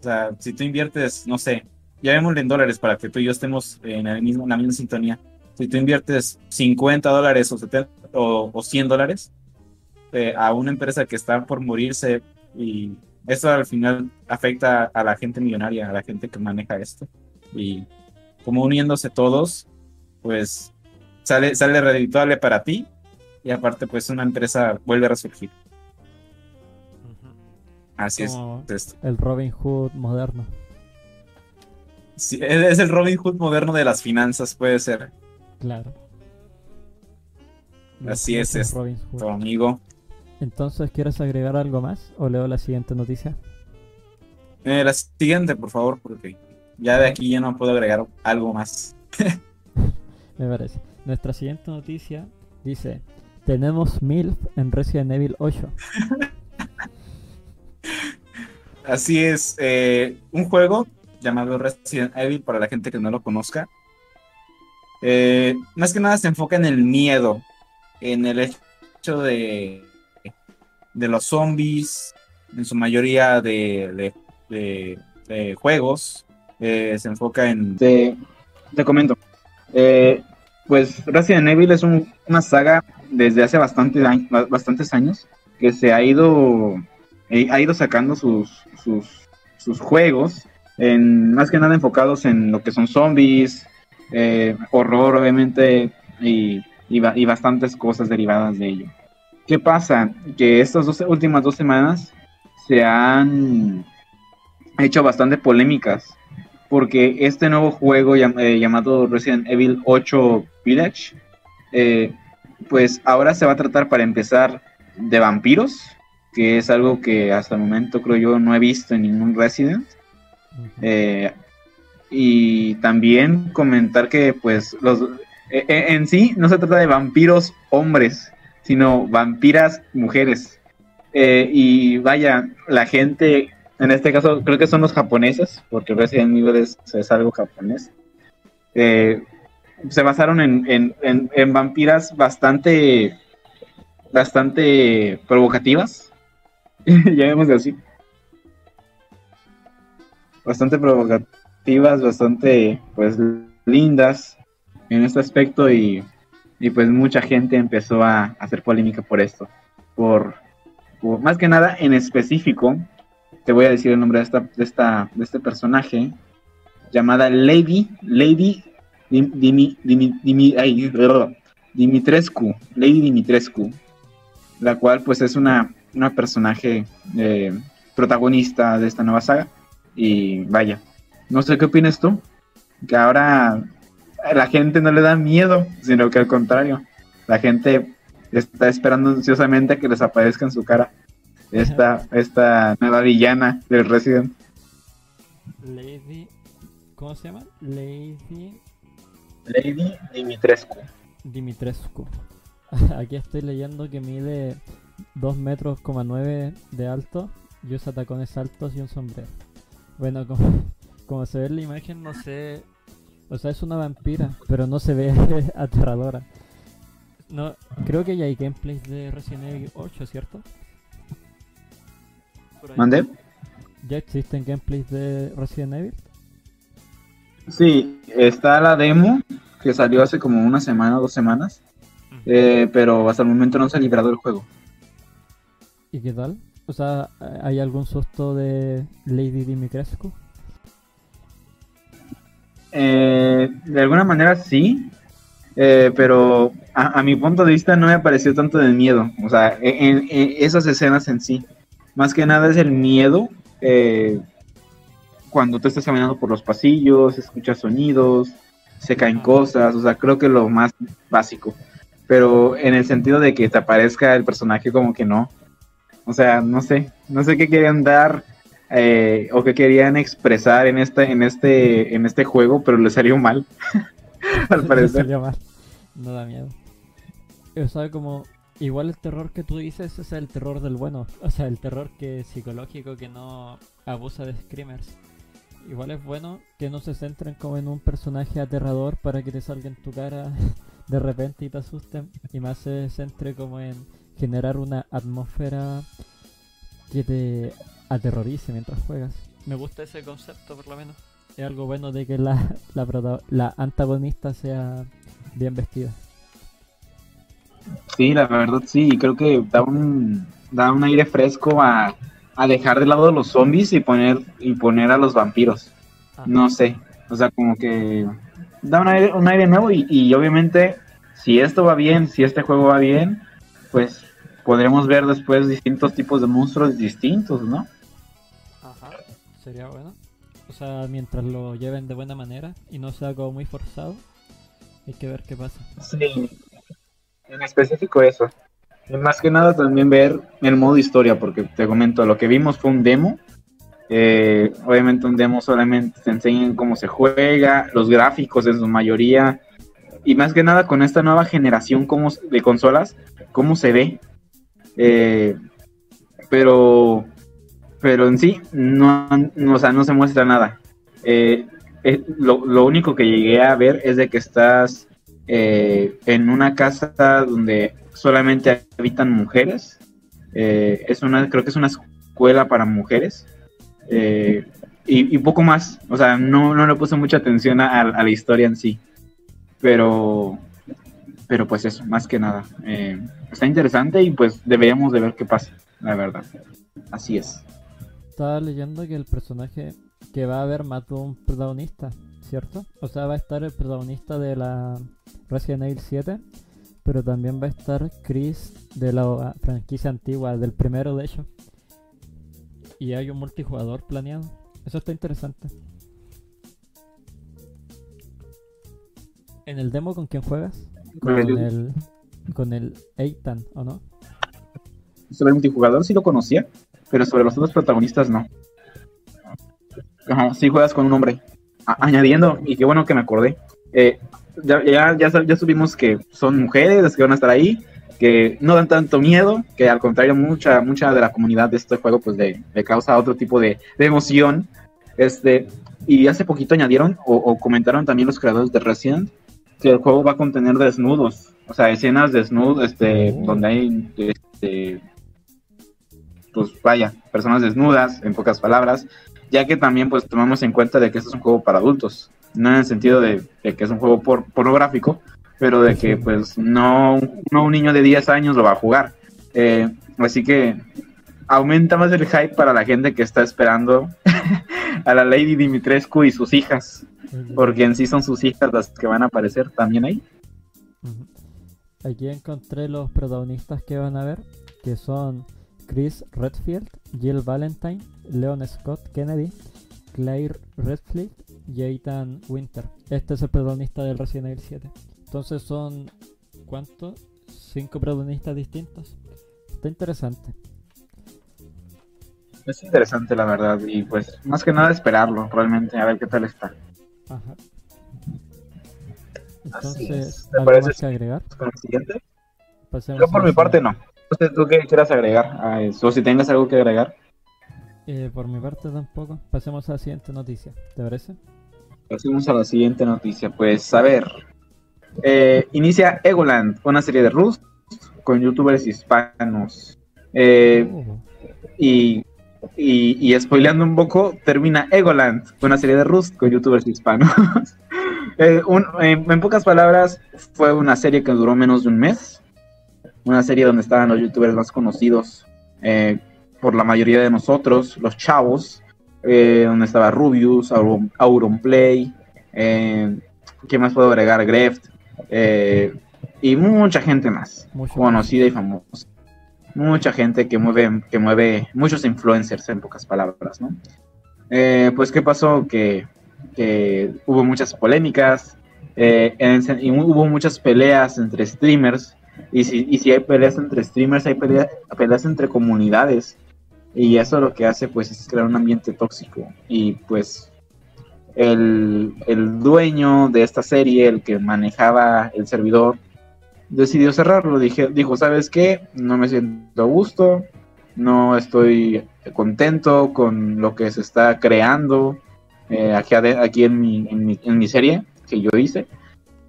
O sea, si tú inviertes, no sé, llamémosle en dólares para que tú y yo estemos en, el mismo, en la misma sintonía si tú inviertes 50 dólares o, 70, o, 100 dólares eh, a una empresa que está por morirse y eso al final afecta a la gente millonaria, a la gente que maneja esto. Y como uniéndose todos, pues sale, sale redituable para ti y aparte pues una empresa vuelve a resurgir. Así es, esto. El Robin Hood moderno. Sí, es el Robin Hood moderno de las finanzas, puede ser. Claro. Así es, es tu amigo. Entonces, ¿quieres agregar algo más o leo la siguiente noticia? Eh, la siguiente, por favor, porque ya de aquí ya no puedo agregar algo más. Me parece. Nuestra siguiente noticia dice: Tenemos MILF en Resident Evil 8. Así es, eh, un juego llamado Resident Evil para la gente que no lo conozca. Eh, más que nada se enfoca en el miedo, en el hecho de, de los zombies, en su mayoría de, juegos. Eh, se enfoca en... Te, comento. Eh, pues Resident Evil es una saga desde hace bastante, bastantes años que se ha ido, ha ido sacando sus, sus, sus juegos, en, más que nada enfocados en lo que son zombies, eh, horror obviamente y, y, bastantes cosas derivadas de ello. ¿Qué pasa? Que estas dos, últimas dos semanas se han hecho bastante polémicas porque este nuevo juego eh, llamado Resident Evil 8 Village, eh, pues ahora se va a tratar para empezar de vampiros, que es algo que hasta el momento creo yo no he visto en ningún Resident. Y también comentar que pues los eh, eh, en sí no se trata de vampiros hombres, sino vampiras mujeres. Eh, y vaya, la gente, en este caso creo que son los japoneses, porque Resident Evil es, es algo japonés. se basaron en, en, vampiras bastante, bastante provocativas, llamémoslo así. Bastante provocativas, bastante, pues, lindas en este aspecto y, pues mucha gente empezó a, hacer polémica por esto. Por, más que nada en específico, te voy a decir el nombre de esta, de esta, de este personaje, llamada Lady, Lady Dimitrescu, Lady Dimitrescu, la cual pues es una, una personaje eh, protagonista de esta nueva saga. Y vaya, no sé qué opinas tú, que ahora la gente no le da miedo, sino que al contrario, la gente está esperando ansiosamente a que les aparezca en su cara esta, esta nueva villana del Resident. Lady, ¿cómo se llama? Lady. Lady Dimitrescu. Dimitrescu. Aquí estoy leyendo que mide 2 metros, 9 de alto y usa tacones altos y un sombrero. Bueno, como, como se ve en la imagen, no sé o sea, es una vampira, pero no se ve aterradora. No, creo que ya hay gameplays de Resident Evil 8, ¿cierto? ¿Mande? ¿Ya existen gameplays de Resident Evil? Sí, está la demo que salió hace como una semana o dos semanas, eh, pero hasta el momento no se ha librado el juego. ¿Y qué tal? O sea, ¿hay algún susto de Lady Dimitrescu? Eh, de alguna manera sí, eh, pero a, mi punto de vista no me pareció tanto de miedo. O sea, en, esas escenas en sí, más que nada es el miedo eh, cuando tú estás caminando por los pasillos, escuchas sonidos, se caen cosas, o sea, creo que lo más básico. Pero en el sentido de que te aparezca el personaje como que no. O sea, no sé, no sé qué querían dar eh, o que querían expresar en este, en este, en este juego, pero le salió mal. al parecer. salió mal. No da miedo. O sea, como igual el terror que tú dices es el terror del bueno. O sea, el terror que psicológico que no abusa de screamers. Igual es bueno que no se centren como en un personaje aterrador para que te salga en tu cara de repente y te asusten. Y más se centre como en generar una atmósfera que te aterrorice mientras juegas. Me gusta ese concepto por lo menos. Es algo bueno de que la, la, antagonista sea bien vestida. Sí, la verdad sí, creo que da un, da un aire fresco a, a dejar de lado los zombies y poner, y poner a los vampiros. No sé, o sea, como que da un aire, un aire nuevo y, y obviamente si esto va bien, si este juego va bien, pues podremos ver después distintos tipos de monstruos distintos, ¿no? Sería bueno. O sea, mientras lo lleven de buena manera y no sea como muy forzado, hay que ver qué pasa. Sí, en específico eso. Y más que nada también ver el modo historia, porque te comento, lo que vimos fue un demo. Eh, obviamente un demo solamente te enseñan cómo se juega, los gráficos en su mayoría, y más que nada con esta nueva generación de consolas, cómo se ve. Eh, pero, pero en sí, no, no, no se muestra nada. Eh, eh, lo, único que llegué a ver es de que estás en una casa donde solamente habitan mujeres. es una, creo que es una escuela para mujeres. Y, poco más. O sea, no, no le puse mucha atención a, a la historia en sí. Pero, pero pues eso, más que nada. Eh, está interesante y pues deberíamos de ver qué pasa, la verdad. Así es. Estaba leyendo que el personaje que va a haber mató a un protagonista, ¿cierto? O sea, va a estar el protagonista de la Resident Evil 7, pero también va a estar Chris de la franquicia antigua, del primero de hecho. Y hay un multijugador planeado. Eso está interesante. ¿En el demo con quién juegas? Con el, con el Eitan, ¿o no? Sobre el multijugador sí lo conocía, pero sobre los otros protagonistas no. Ajá, sí juegas con un hombre. añadiendo, y qué bueno que me acordé. Eh, ya, ya, ya, ya subimos que son mujeres las que van a estar ahí, que no dan tanto miedo, que al contrario mucha, mucha de la comunidad de este juego pues le, le causa otro tipo de, de, emoción. Este, y hace poquito añadieron o, o, comentaron también los creadores de Resident que el juego va a contener desnudos, o sea, escenas desnudos, este, oh. donde hay, este, pues vaya, personas desnudas, en pocas palabras, ya que también pues tomamos en cuenta de que este es un juego para adultos, no en el sentido de, de que es un juego por, pornográfico, pero de que pues no, no, un niño de 10 años lo va a jugar. Eh, así que aumenta más el hype para la gente que está esperando a la Lady Dimitrescu y sus hijas, porque en sí son sus hijas las que van a aparecer también ahí. Aquí encontré los protagonistas que van a ver, que son Chris Redfield, Jill Valentine, Leon Scott Kennedy, Claire Redfield y Ethan Winter. Este es el protagonista del Resident Evil 7. Entonces son, ¿cuántos? Cinco protagonistas distintos. Está interesante. Es interesante la verdad y pues más que nada esperarlo realmente a ver qué tal está. Ajá. Entonces, ¿te parece que agregar? ¿Con el siguiente? Yo por mi parte no. ¿Tú qué quieras agregar a eso? O si tengas algo que agregar. Eh, por mi parte tampoco. Pasemos a la siguiente noticia. ¿Te parece? Pasemos a la siguiente noticia. Pues a ver. Eh, inicia Egoland, una serie de Rust con youtubers hispanos. Eh, oh. y, y, y, spoileando un poco, termina Egoland, una serie de Rust con youtubers hispanos. eh, un, en pocas palabras, fue una serie que duró menos de un mes una serie donde estaban los youtubers más conocidos eh, por la mayoría de nosotros, los chavos, eh, donde estaba Rubius, Auron, Auronplay, eh, ¿qué más puedo agregar? Greft, eh, y mucha gente más, Mucho conocida y famosa. Mucha gente que mueve, que mueve, muchos influencers en pocas palabras, ¿no? Pues, ¿qué pasó? Que, que hubo muchas polémicas, en, y hubo muchas peleas entre streamers y si, y si hay peleas entre streamers, hay peleas, peleas entre comunidades. Y eso lo que hace pues es crear un ambiente tóxico. Y pues el, el dueño de esta serie, el que manejaba el servidor, decidió cerrarlo. Dije, dijo, ¿sabes qué? No me siento a gusto, no estoy contento con lo que se está creando eh, aquí, aquí en, mi, en mi serie que yo hice.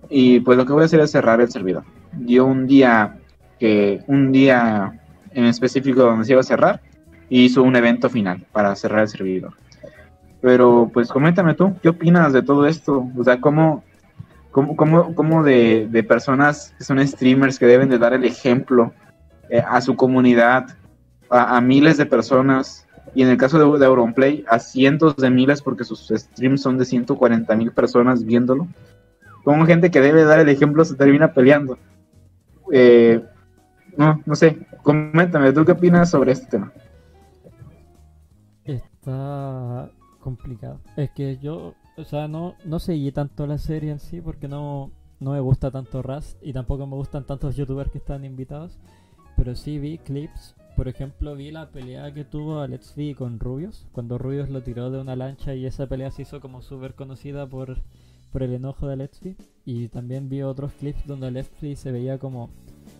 Y pues lo que voy a hacer es cerrar el servidor dio un día que un día en específico donde se iba a cerrar y hizo un evento final para cerrar el servidor. Pero pues coméntame tú, ¿qué opinas de todo esto? O sea, ¿cómo, cómo, cómo, cómo de, de, personas que son streamers que deben de dar el ejemplo eh, a su comunidad, a, a, miles de personas, y en el caso de, de Auronplay, a cientos de miles porque sus streams son de 140 mil personas viéndolo? Como gente que debe dar el ejemplo se termina peleando eh, no, no sé, coméntame, ¿tú qué opinas sobre este tema? Está complicado. Es que yo, o sea, no, no seguí tanto la serie en sí porque no, no me gusta tanto Rust y tampoco me gustan tantos youtubers que están invitados. Pero sí vi clips. Por ejemplo, vi la pelea que tuvo Let's V con Rubius. Cuando Rubius lo tiró de una lancha y esa pelea se hizo como súper conocida por por el enojo de Lefty. Y también vi otros clips donde Lefty se veía como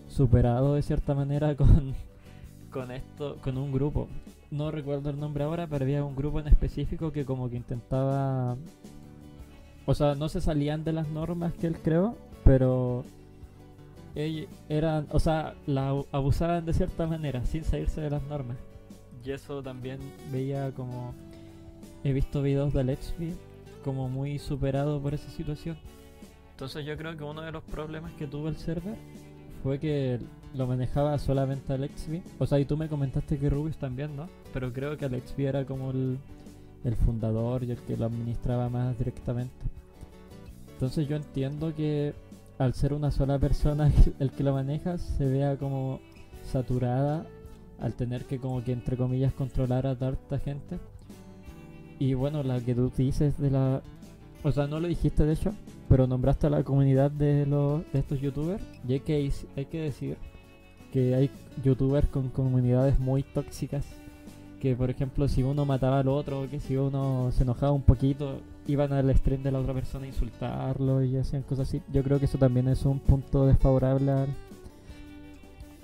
superado de cierta manera con, con esto, con un grupo. No recuerdo el nombre ahora, pero había un grupo en específico que como que intentaba... O sea, no se salían de las normas que él creó, pero eran, o sea, la abusaban de cierta manera, sin salirse de las normas. Y eso también veía como... He visto videos de Lexby como muy superado por esa situación. Entonces yo creo que uno de los problemas que tuvo el server fue que lo manejaba solamente Alexby. O sea, y tú me comentaste que Rubius también, ¿no? Pero creo que Alexby era como el, el fundador y el que lo administraba más directamente. Entonces yo entiendo que al ser una sola persona el que lo maneja se vea como saturada al tener que como que entre comillas controlar a tanta gente y bueno, la que tú dices de la... O sea, no lo dijiste de hecho, pero nombraste a la comunidad de, los, de estos youtubers. Y hay que, hay que decir que hay youtubers con comunidades muy tóxicas. Que por ejemplo, si uno mataba al otro, que si uno se enojaba un poquito, iban al stream de la otra persona a insultarlo y hacían cosas así. Yo creo que eso también es un punto desfavorable al,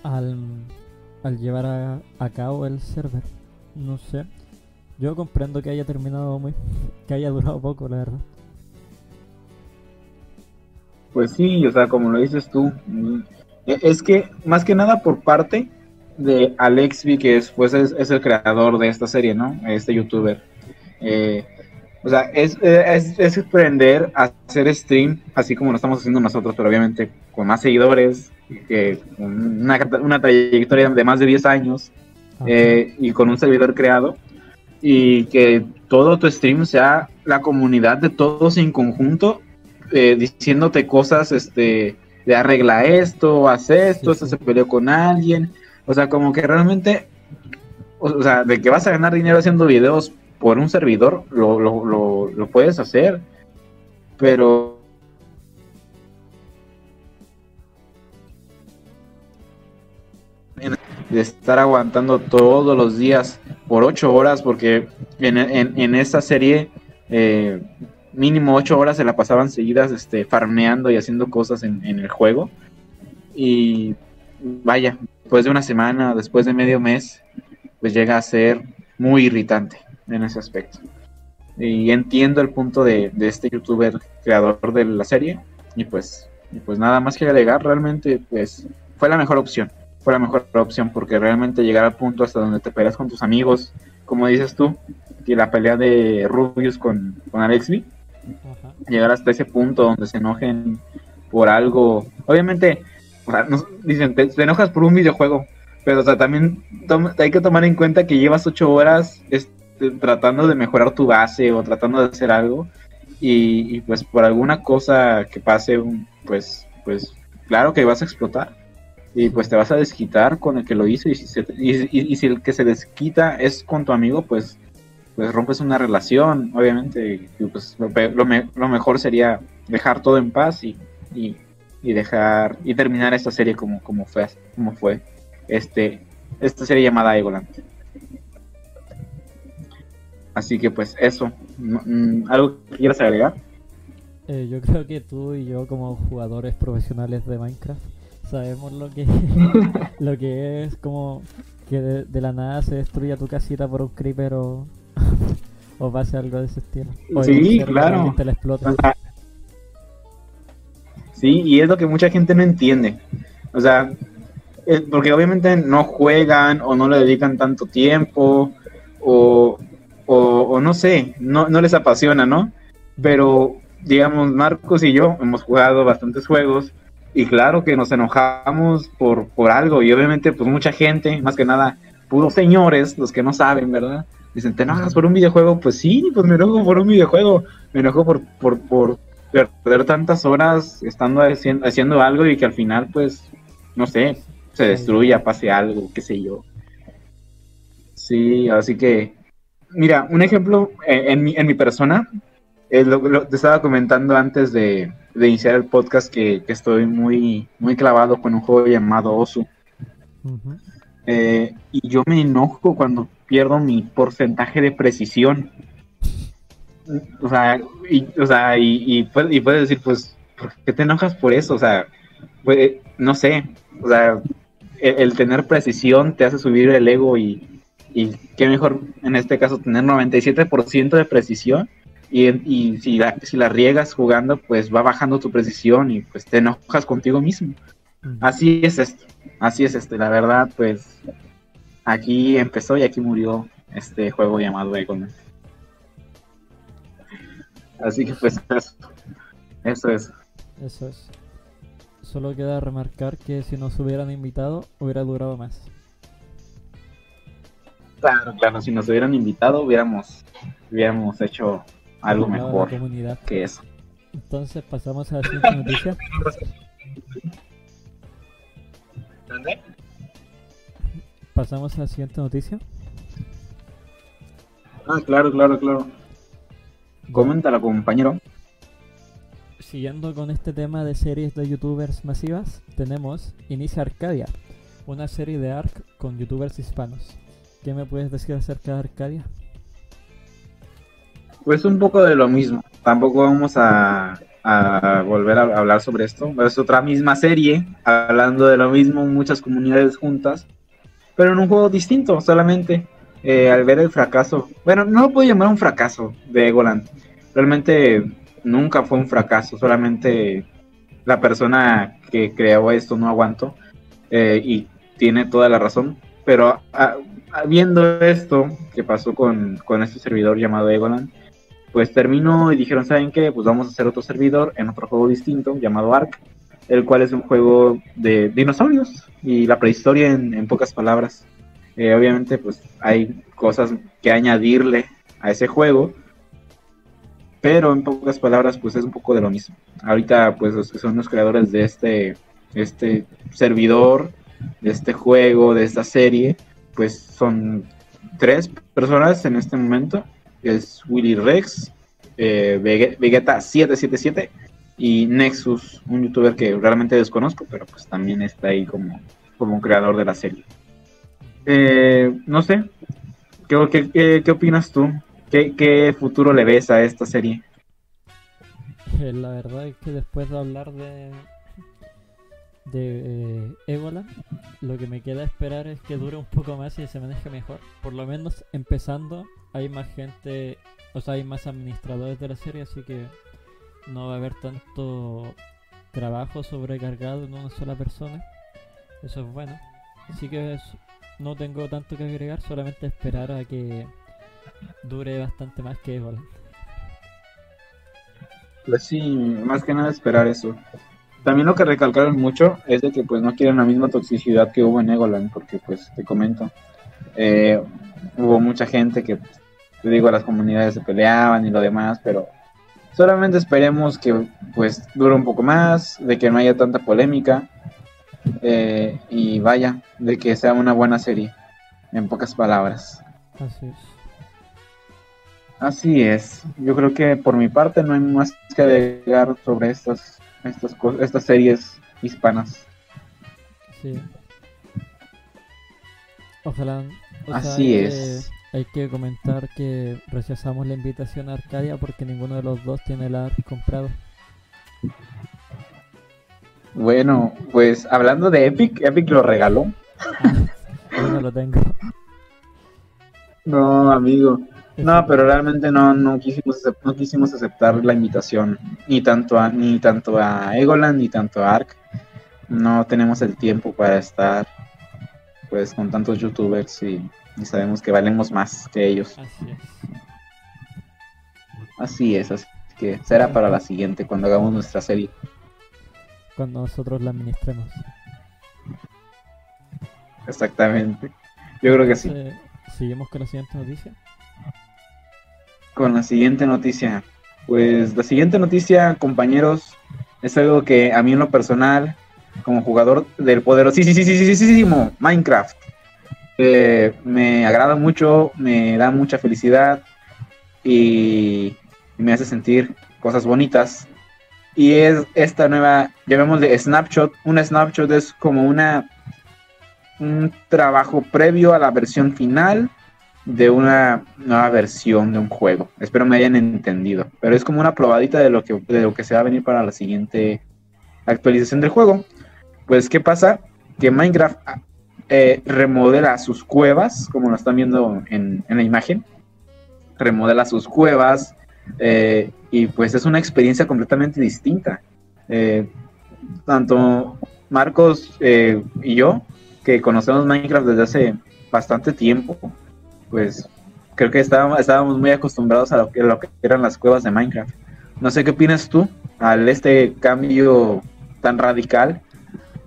al, al llevar a, a cabo el server. No sé. Yo comprendo que haya terminado muy. que haya durado poco, la verdad. Pues sí, o sea, como lo dices tú, e- es que más que nada por parte de Alexby, que es, pues, es, es el creador de esta serie, ¿no? Este youtuber. Eh, o sea, es, es, es aprender a hacer stream, así como lo estamos haciendo nosotros, pero obviamente con más seguidores, que con una, una trayectoria de más de 10 años eh, y con un servidor creado y que todo tu stream sea la comunidad de todos en conjunto eh, diciéndote cosas este de arregla esto, haz esto, esto se peleó con alguien, o sea, como que realmente o, o sea, de que vas a ganar dinero haciendo videos por un servidor, lo, lo, lo, lo puedes hacer, pero de estar aguantando todos los días por ocho horas, porque en, en, esta serie eh, mínimo ocho horas se la pasaban seguidas este, farmeando y haciendo cosas en, en el juego. Y vaya, después de una semana, después de medio mes, pues llega a ser muy irritante en ese aspecto. Y entiendo el punto de, de este youtuber creador de la serie. Y pues, y pues nada más que agregar, realmente pues fue la mejor opción fue la mejor opción porque realmente llegar al punto hasta donde te peleas con tus amigos, como dices tú, que la pelea de Rubius con, con Alexby, Ajá. llegar hasta ese punto donde se enojen por algo. Obviamente, o sea, nos- dicen, te, te enojas por un videojuego, pero o sea, también hay que tomar en cuenta que llevas ocho horas este, tratando de mejorar tu base o tratando de hacer algo y, y, pues por alguna cosa que pase, pues, pues claro que vas a explotar y pues te vas a desquitar con el que lo hizo y si, se- y- y- si el que se desquita es con tu amigo, pues pues rompes una relación, obviamente, y pues lo, lo me- lo mejor sería dejar todo en paz y, y, dejar y terminar esta serie como, como fue como fue este esta serie llamada Egoland. Así que pues eso, No- mm, algo que quieras agregar. Eh, yo creo que tú y yo como jugadores profesionales de Minecraft sabemos lo que lo que es como que de, de la nada se destruya tu casita por un creeper o, o pase algo de ese estilo. O Sí, claro. alguien te la explota. O sea, Sí, y es lo que mucha gente no entiende. O sea, porque obviamente no juegan o no le dedican tanto tiempo o, o, o no sé, no, no les apasiona, ¿no? Pero, digamos, Marcos y yo hemos jugado bastantes juegos y claro que nos enojamos por, por algo y obviamente pues mucha gente, más que nada, puros señores, los que no saben, ¿verdad? Dicen, ¿te enojas por un videojuego? Pues sí, pues me enojo por un videojuego, me enojo por, por, por perder tantas horas estando haciendo, haciendo algo y que al final pues, no sé, se destruya, pase algo, qué sé yo. Sí, así que, mira, un ejemplo eh, en, mi, en mi persona, eh, lo, lo- te estaba comentando antes de, de iniciar el podcast que, que estoy muy, muy clavado con un juego llamado Osu. Eh, y yo me enojo cuando pierdo mi porcentaje de precisión. O sea, y, o sea, y, y, puedes, y puedes decir, pues, ¿por qué te enojas por eso? O sea, pues, no sé, o sea, el, el tener precisión te hace subir el ego y, y qué mejor en este caso tener 97% de precisión y, y si, la, si la riegas jugando, pues va bajando tu precisión y pues te enojas contigo mismo. Así es esto, así es este, la verdad, pues aquí empezó y aquí murió este juego llamado Egon. Así que pues eso, eso es. Eso es. Solo queda remarcar que si nos hubieran invitado hubiera durado más. Claro, claro, si nos hubieran invitado hubiéramos, hubiéramos hecho algo mejor comunidad. que eso. Entonces pasamos a la siguiente noticia. Pasamos a la siguiente noticia. Ah, claro, claro, claro. Coméntala, compañero. Siguiendo con este tema de series de youtubers masivas, tenemos Inicia Arcadia, una serie de ARC con youtubers hispanos. ¿Qué me puedes decir acerca de Arcadia? Pues un poco de lo mismo. tampoco vamos a, a volver a hablar sobre esto. Es otra misma serie, hablando de lo mismo, muchas comunidades juntas, pero en un juego distinto, solamente eh, al ver el fracaso. Bueno, no lo puedo llamar un fracaso de Egoland. Realmente nunca fue un fracaso, solamente la persona que creó esto no aguantó eh, y tiene toda la razón. Pero ah, ah, viendo esto que pasó con, con este servidor llamado Egoland, pues terminó y dijeron, ¿saben qué? Pues vamos a hacer otro servidor en otro juego distinto llamado Ark, el cual es un juego de dinosaurios y la prehistoria en, pocas palabras. Eh, obviamente pues hay cosas que añadirle a ese juego, pero en pocas palabras pues es un poco de lo mismo. Ahorita pues los que son los creadores de este, este servidor, de este juego, de esta serie, pues son tres personas en este momento es Willy Rex, eh, Vegeta 777 y Nexus, un youtuber que realmente desconozco, pero pues también está ahí como, como un creador de la serie. Eh, no sé, ¿qué, qué, opinas tú? ¿Qué, ¿Qué futuro le ves a esta serie? La verdad es que después de hablar de, de eh, Ébola, lo que me queda esperar es que dure un poco más y se maneje mejor. Por lo menos empezando, hay más gente, o sea, hay más administradores de la serie, así que no va a haber tanto trabajo sobrecargado en una sola persona. Eso es bueno. Así que no tengo tanto que agregar, solamente esperar a que dure bastante más que Ébola. Pues sí, más que nada esperar eso. También lo que recalcaron mucho es de que pues no quieren la misma toxicidad que hubo en Egoland, porque pues te comento, eh, hubo mucha gente que, te digo, las comunidades se peleaban y lo demás, pero solamente esperemos que pues dure un poco más, de que no haya tanta polémica eh, y vaya, de que sea una buena serie, en pocas palabras. Así es. Así es. Yo creo que por mi parte no hay más que agregar sobre estas estas, estas series hispanas. Sí. Ojalá. Así es. hay que comentar que rechazamos la invitación a Arcadia porque ninguno de los dos tiene el ARC comprado. Bueno, pues hablando de Epic, Epic lo regaló. yo no lo tengo. No, amigo. No, pero realmente no, no, quisimos, no quisimos aceptar la invitación, ni tanto a, ni tanto a Egoland ni tanto a Ark. No tenemos el tiempo para estar pues con tantos youtubers y, sabemos que valemos más que ellos. Así es. Así es, así que será para la siguiente, cuando hagamos nuestra serie. Cuando nosotros la administremos. Exactamente. Yo creo que sí. ¿Seguimos con la siguiente noticia? con la siguiente noticia. Pues la siguiente noticia, compañeros, es algo que a mí en lo personal, como jugador del poderosísimo Minecraft, eh, me agrada mucho, me da mucha felicidad y, me hace sentir cosas bonitas. Y es esta nueva, llamémosle Snapshot. Una Snapshot es como una un trabajo previo a la versión final de una nueva versión de un juego. Espero me hayan entendido. Pero es como una probadita de lo que, de lo que se va a venir para la siguiente actualización del juego. Pues, ¿qué pasa? Que Minecraft eh, remodela sus cuevas, como lo están viendo en, la imagen. Remodela sus cuevas. Eh, y pues es una experiencia completamente distinta. Eh, tanto Marcos y yo, que conocemos Minecraft desde hace bastante tiempo, pues creo que estábamos, estábamos muy acostumbrados a lo, que, lo que eran las cuevas de Minecraft. No sé qué opinas tú al este cambio tan radical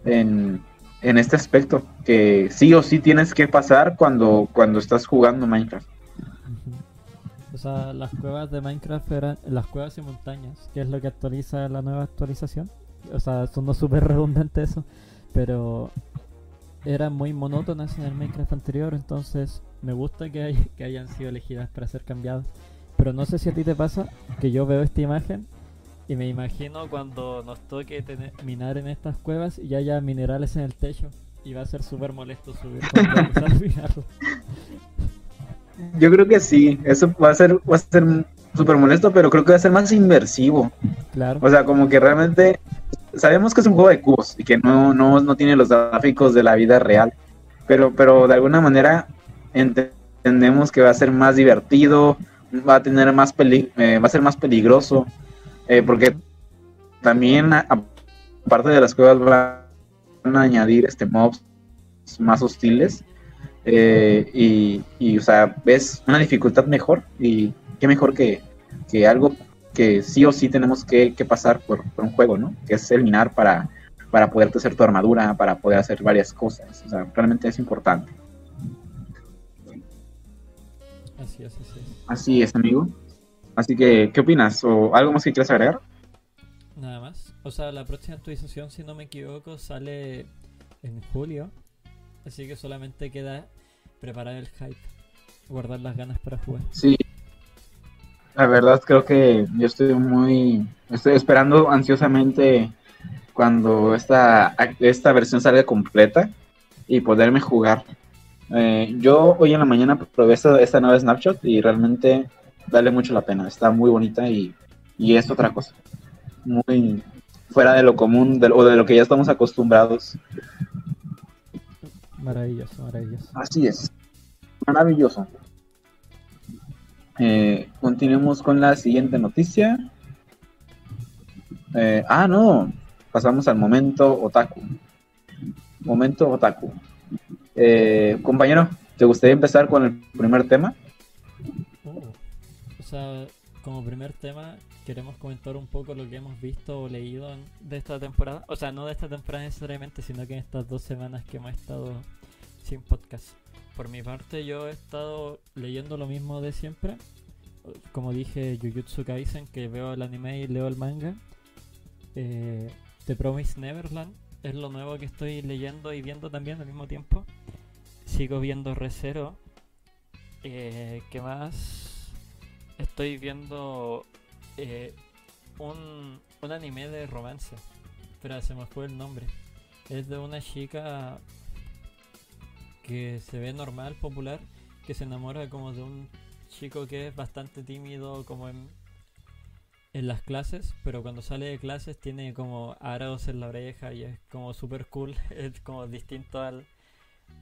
en, este aspecto, que sí o sí tienes que pasar cuando, cuando estás jugando Minecraft. O sea, las cuevas de Minecraft eran las cuevas y montañas, que es lo que actualiza la nueva actualización. O sea, son súper redundante eso, pero eran muy monótonas en el Minecraft anterior, entonces me gusta que, que hayan sido elegidas para ser cambiadas. Pero no sé si a ti te pasa que yo veo esta imagen y me imagino cuando nos toque tener, minar en estas cuevas y haya minerales en el techo y va a ser súper molesto subir Yo creo que sí, eso va a ser, va a ser súper molesto, pero creo que va a ser más inmersivo. Claro. O sea, como que realmente sabemos que es un juego de cubos y que no, no, no tiene los gráficos de la vida real, pero, pero de alguna manera entendemos que va a ser más divertido, va a tener más peli eh, va a ser más peligroso, eh, porque también aparte de las cuevas van a añadir este mobs más hostiles eh, y, y, o sea, ves una dificultad mejor y qué mejor que, que algo que sí o sí tenemos que, que pasar por, por, un juego, ¿no? Que es eliminar para, para poder hacer tu armadura, para poder hacer varias cosas. O sea, realmente es importante. Así es, así es. Así es, amigo. Así que, ¿qué opinas? ¿O algo más que quieras agregar? Nada más. O sea, la próxima actualización, si no me equivoco, sale en julio. Así que solamente queda preparar el hype, guardar las ganas para jugar. Sí. La verdad creo que yo estoy muy... Estoy esperando ansiosamente cuando esta, esta versión salga completa y poderme jugar. Eh, yo hoy en la mañana probé esta, esta, nueva Snapshot y realmente vale mucho la pena. Está muy bonita y, y es otra cosa. Muy fuera de lo común de, o de lo que ya estamos acostumbrados. Maravilloso, maravilloso. Así es. Maravilloso. Eh, continuemos con la siguiente noticia. Eh, ah, no. Pasamos al momento otaku. Momento otaku. Eh, compañero, ¿te gustaría empezar con el primer tema? Oh, sea, como primer tema, queremos comentar un poco lo que hemos visto o leído de esta temporada. O sea, no de esta temporada necesariamente, sino que en estas dos semanas que hemos estado sin podcast. Por mi parte, yo he estado leyendo lo mismo de siempre. Como dije, Jujutsu Kaisen, que veo el anime y leo el manga. Eh, The Promise Neverland es lo nuevo que estoy leyendo y viendo también al mismo tiempo. Sigo viendo Recero. Eh, ¿Qué más? Estoy viendo eh, un, un anime de romance. Pero se me fue el nombre. Es de una chica que se ve normal, popular, que se enamora como de un chico que es bastante tímido como en, en las clases, pero cuando sale de clases tiene como aros en la oreja y es como super cool, es como distinto al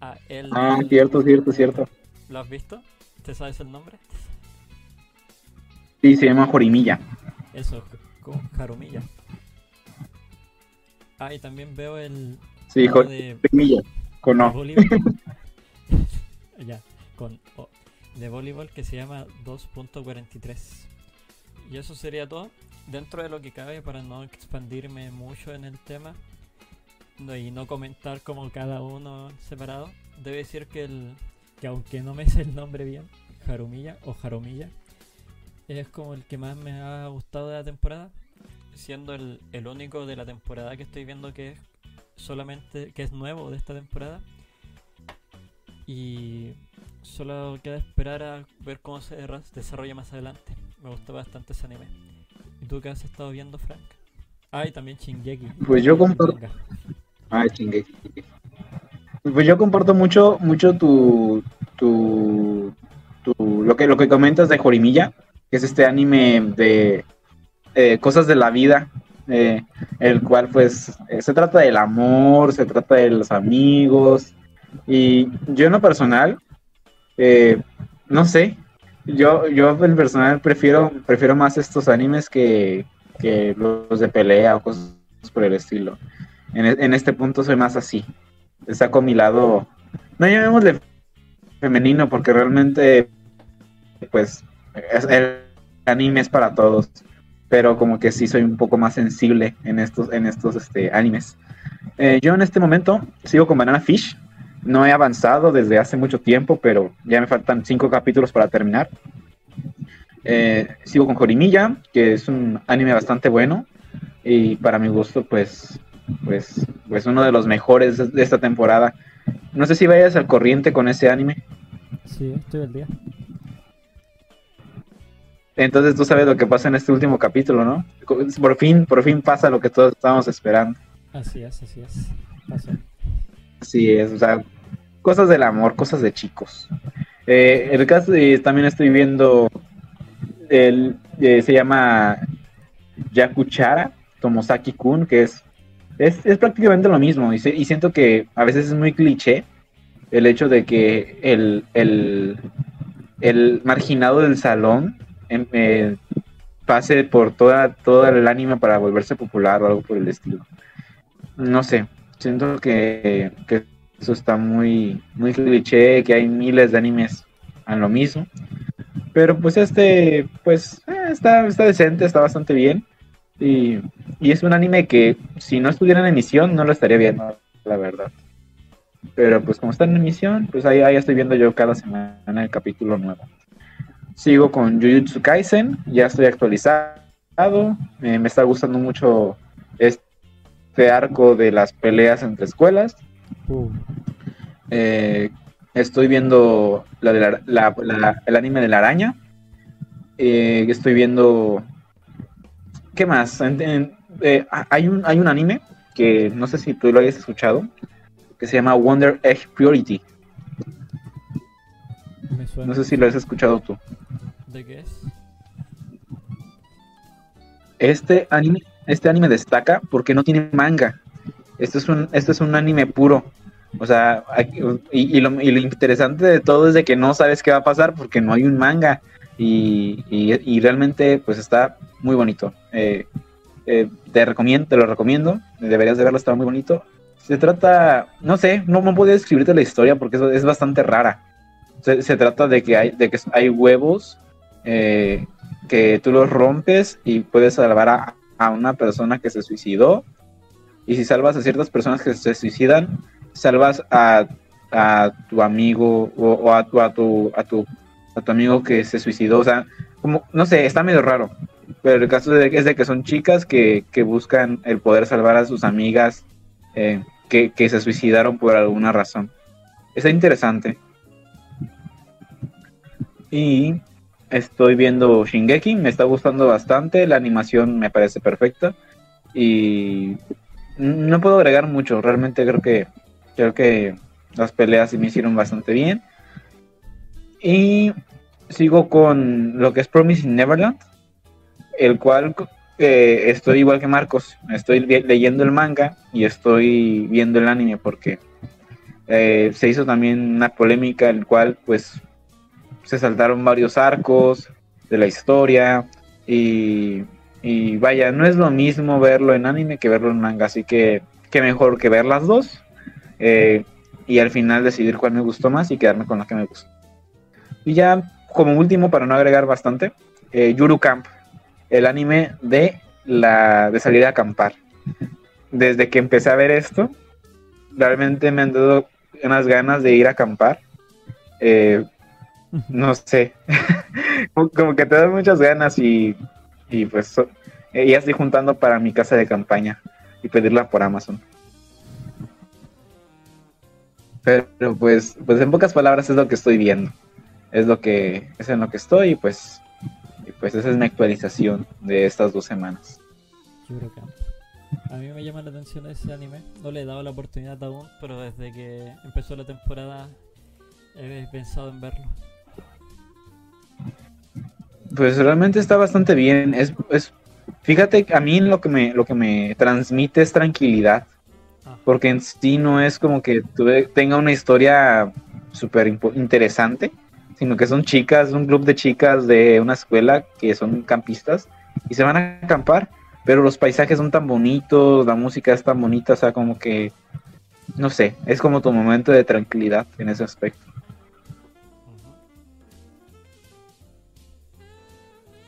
a él. Ah, cierto, cierto, cierto. ¿Lo has visto? ¿Te sabes el nombre? Sí, se llama Jorimilla. Eso, con Jarumilla. Ah, y también veo el... Sí, Jorimilla, con O. ya, con o, de voleibol que se llama 2.43. Y eso sería todo. Dentro de lo que cabe, para no expandirme mucho en el tema y no comentar como cada uno separado, debe decir que, el, que aunque no me sé el nombre bien, Jarumilla o Jarumilla, es como el que más me ha gustado de la temporada, siendo el, el único de la temporada que estoy viendo que es solamente que es nuevo de esta temporada. Y solo queda esperar a ver cómo se desarrolla más adelante. Me gustó bastante ese anime. ¿Y tú qué has estado viendo, Frank? Ah, y también Shingeki. Pues yo comparto. Ah, Shingeki. Pues yo comparto mucho, mucho tu, tu, tu, lo que, lo que comentas de Jorimilla, que es este anime de eh, cosas de la vida, eh, el cual pues eh, se trata del amor, se trata de los amigos, y yo en lo personal, no sé, yo, yo en personal prefiero, prefiero más estos animes que, que los de pelea o cosas por el estilo. En, en este punto soy más así. Saco mi lado, no llamémosle femenino porque realmente pues el anime es para todos pero como que sí soy un poco más sensible en estos, en estos este, animes. Eh, yo en este momento sigo con Banana Fish. No he avanzado desde hace mucho tiempo, pero ya me faltan cinco capítulos para terminar. Eh, sigo con Jorimilla, que es un anime bastante bueno y para mi gusto, pues, pues, pues uno de los mejores de esta temporada. No sé si vayas al corriente con ese anime. Sí, estoy al día. Entonces tú sabes lo que pasa en este último capítulo, ¿no? Por fin, por fin pasa lo que todos estábamos esperando. Así es, así es. Así es, o sea, cosas del amor, cosas de chicos. Eh, el caso, también estoy viendo él eh, se llama Yakuchara Tomosaki Kun, que es, es, es prácticamente lo mismo. Y, se- y siento que a veces es muy cliché el hecho de que el, el, el marginado del salón eh, pase por toda, todo el anime para volverse popular o algo por el estilo. No sé, siento que, que eso está muy, muy cliché, que hay miles de animes a lo mismo. Pero pues este, pues eh, está, está decente, está bastante bien. Y, y es un anime que si no estuviera en emisión no lo estaría viendo, la verdad. Pero pues como está en emisión, pues ahí, ahí estoy viendo yo cada semana el capítulo nuevo. Sigo con Jujutsu Kaisen, ya estoy actualizado. eh, me está gustando mucho este arco de las peleas entre escuelas. Uh, Eh, estoy viendo la de la- la- la- el anime de la araña. Eh, estoy viendo. ¿Qué más? En- en- eh, hay, un, hay un anime que no sé si tú lo hayas escuchado, que se llama Wonder Egg Purity. Me suena. No sé si lo has escuchado tú. ¿De qué es? Este anime, este anime destaca porque no tiene manga. Este es un, este es un anime puro. O sea, aquí- y, y lo, y lo interesante de todo es de que no sabes qué va a pasar porque no hay un manga. Y, y- y realmente, pues está muy bonito. Eh, eh, te recomiendo, te lo recomiendo. Deberías de verlo, está muy bonito. Se trata, no sé, no, no podía describirte la historia porque eso es bastante rara. Se, trata de que hay, de que hay huevos eh, que tú los rompes y puedes salvar a, a una persona que se suicidó. Y si salvas a ciertas personas que se suicidan, salvas a, a tu amigo o, o a, tu, a, tu, a, tu, a tu amigo que se suicidó. O sea, como, no sé, está medio raro. Pero el caso de, es de que son chicas que, que buscan el poder salvar a sus amigas eh, que, que se suicidaron por alguna razón. Está interesante. Y estoy viendo Shingeki, me está gustando bastante, la animación me parece perfecta y no puedo agregar mucho, realmente creo que creo que las peleas sí me hicieron bastante bien. Y sigo con lo que es Promising Neverland, el cual eh, estoy igual que Marcos, estoy le- leyendo el manga y estoy viendo el anime porque eh, se hizo también una polémica, el cual pues se saltaron varios arcos de la historia y, y vaya, no es lo mismo verlo en anime que verlo en manga, así que qué mejor que ver las dos eh, y al final decidir cuál me gustó más y quedarme con la que me gustó. Y ya como último, para no agregar bastante, eh, Yuru Camp, el anime de la de salir a acampar. Desde que empecé a ver esto, realmente me han dado unas ganas de ir a acampar. Eh, no sé, como, que te dan muchas ganas y, y pues eh, ya estoy juntando para mi casa de campaña y pedirla por Amazon. Pero pues, pues en pocas palabras es lo que estoy viendo. Es lo que es en lo que estoy y pues, y pues esa es mi actualización de estas dos semanas. A mí me llama la atención ese anime. No le he dado la oportunidad aún, pero desde que empezó la temporada he pensado en verlo. Pues realmente está bastante bien. Es, es, fíjate a mí lo que me, lo que me transmite es tranquilidad. Ah. Porque en sí no es como que tuve- tenga una historia súper interesante, sino que son chicas, un club de chicas de una escuela que son campistas y se van a acampar, pero los paisajes son tan bonitos, la música es tan bonita, o sea, como que, no sé, es como tu momento de tranquilidad en ese aspecto.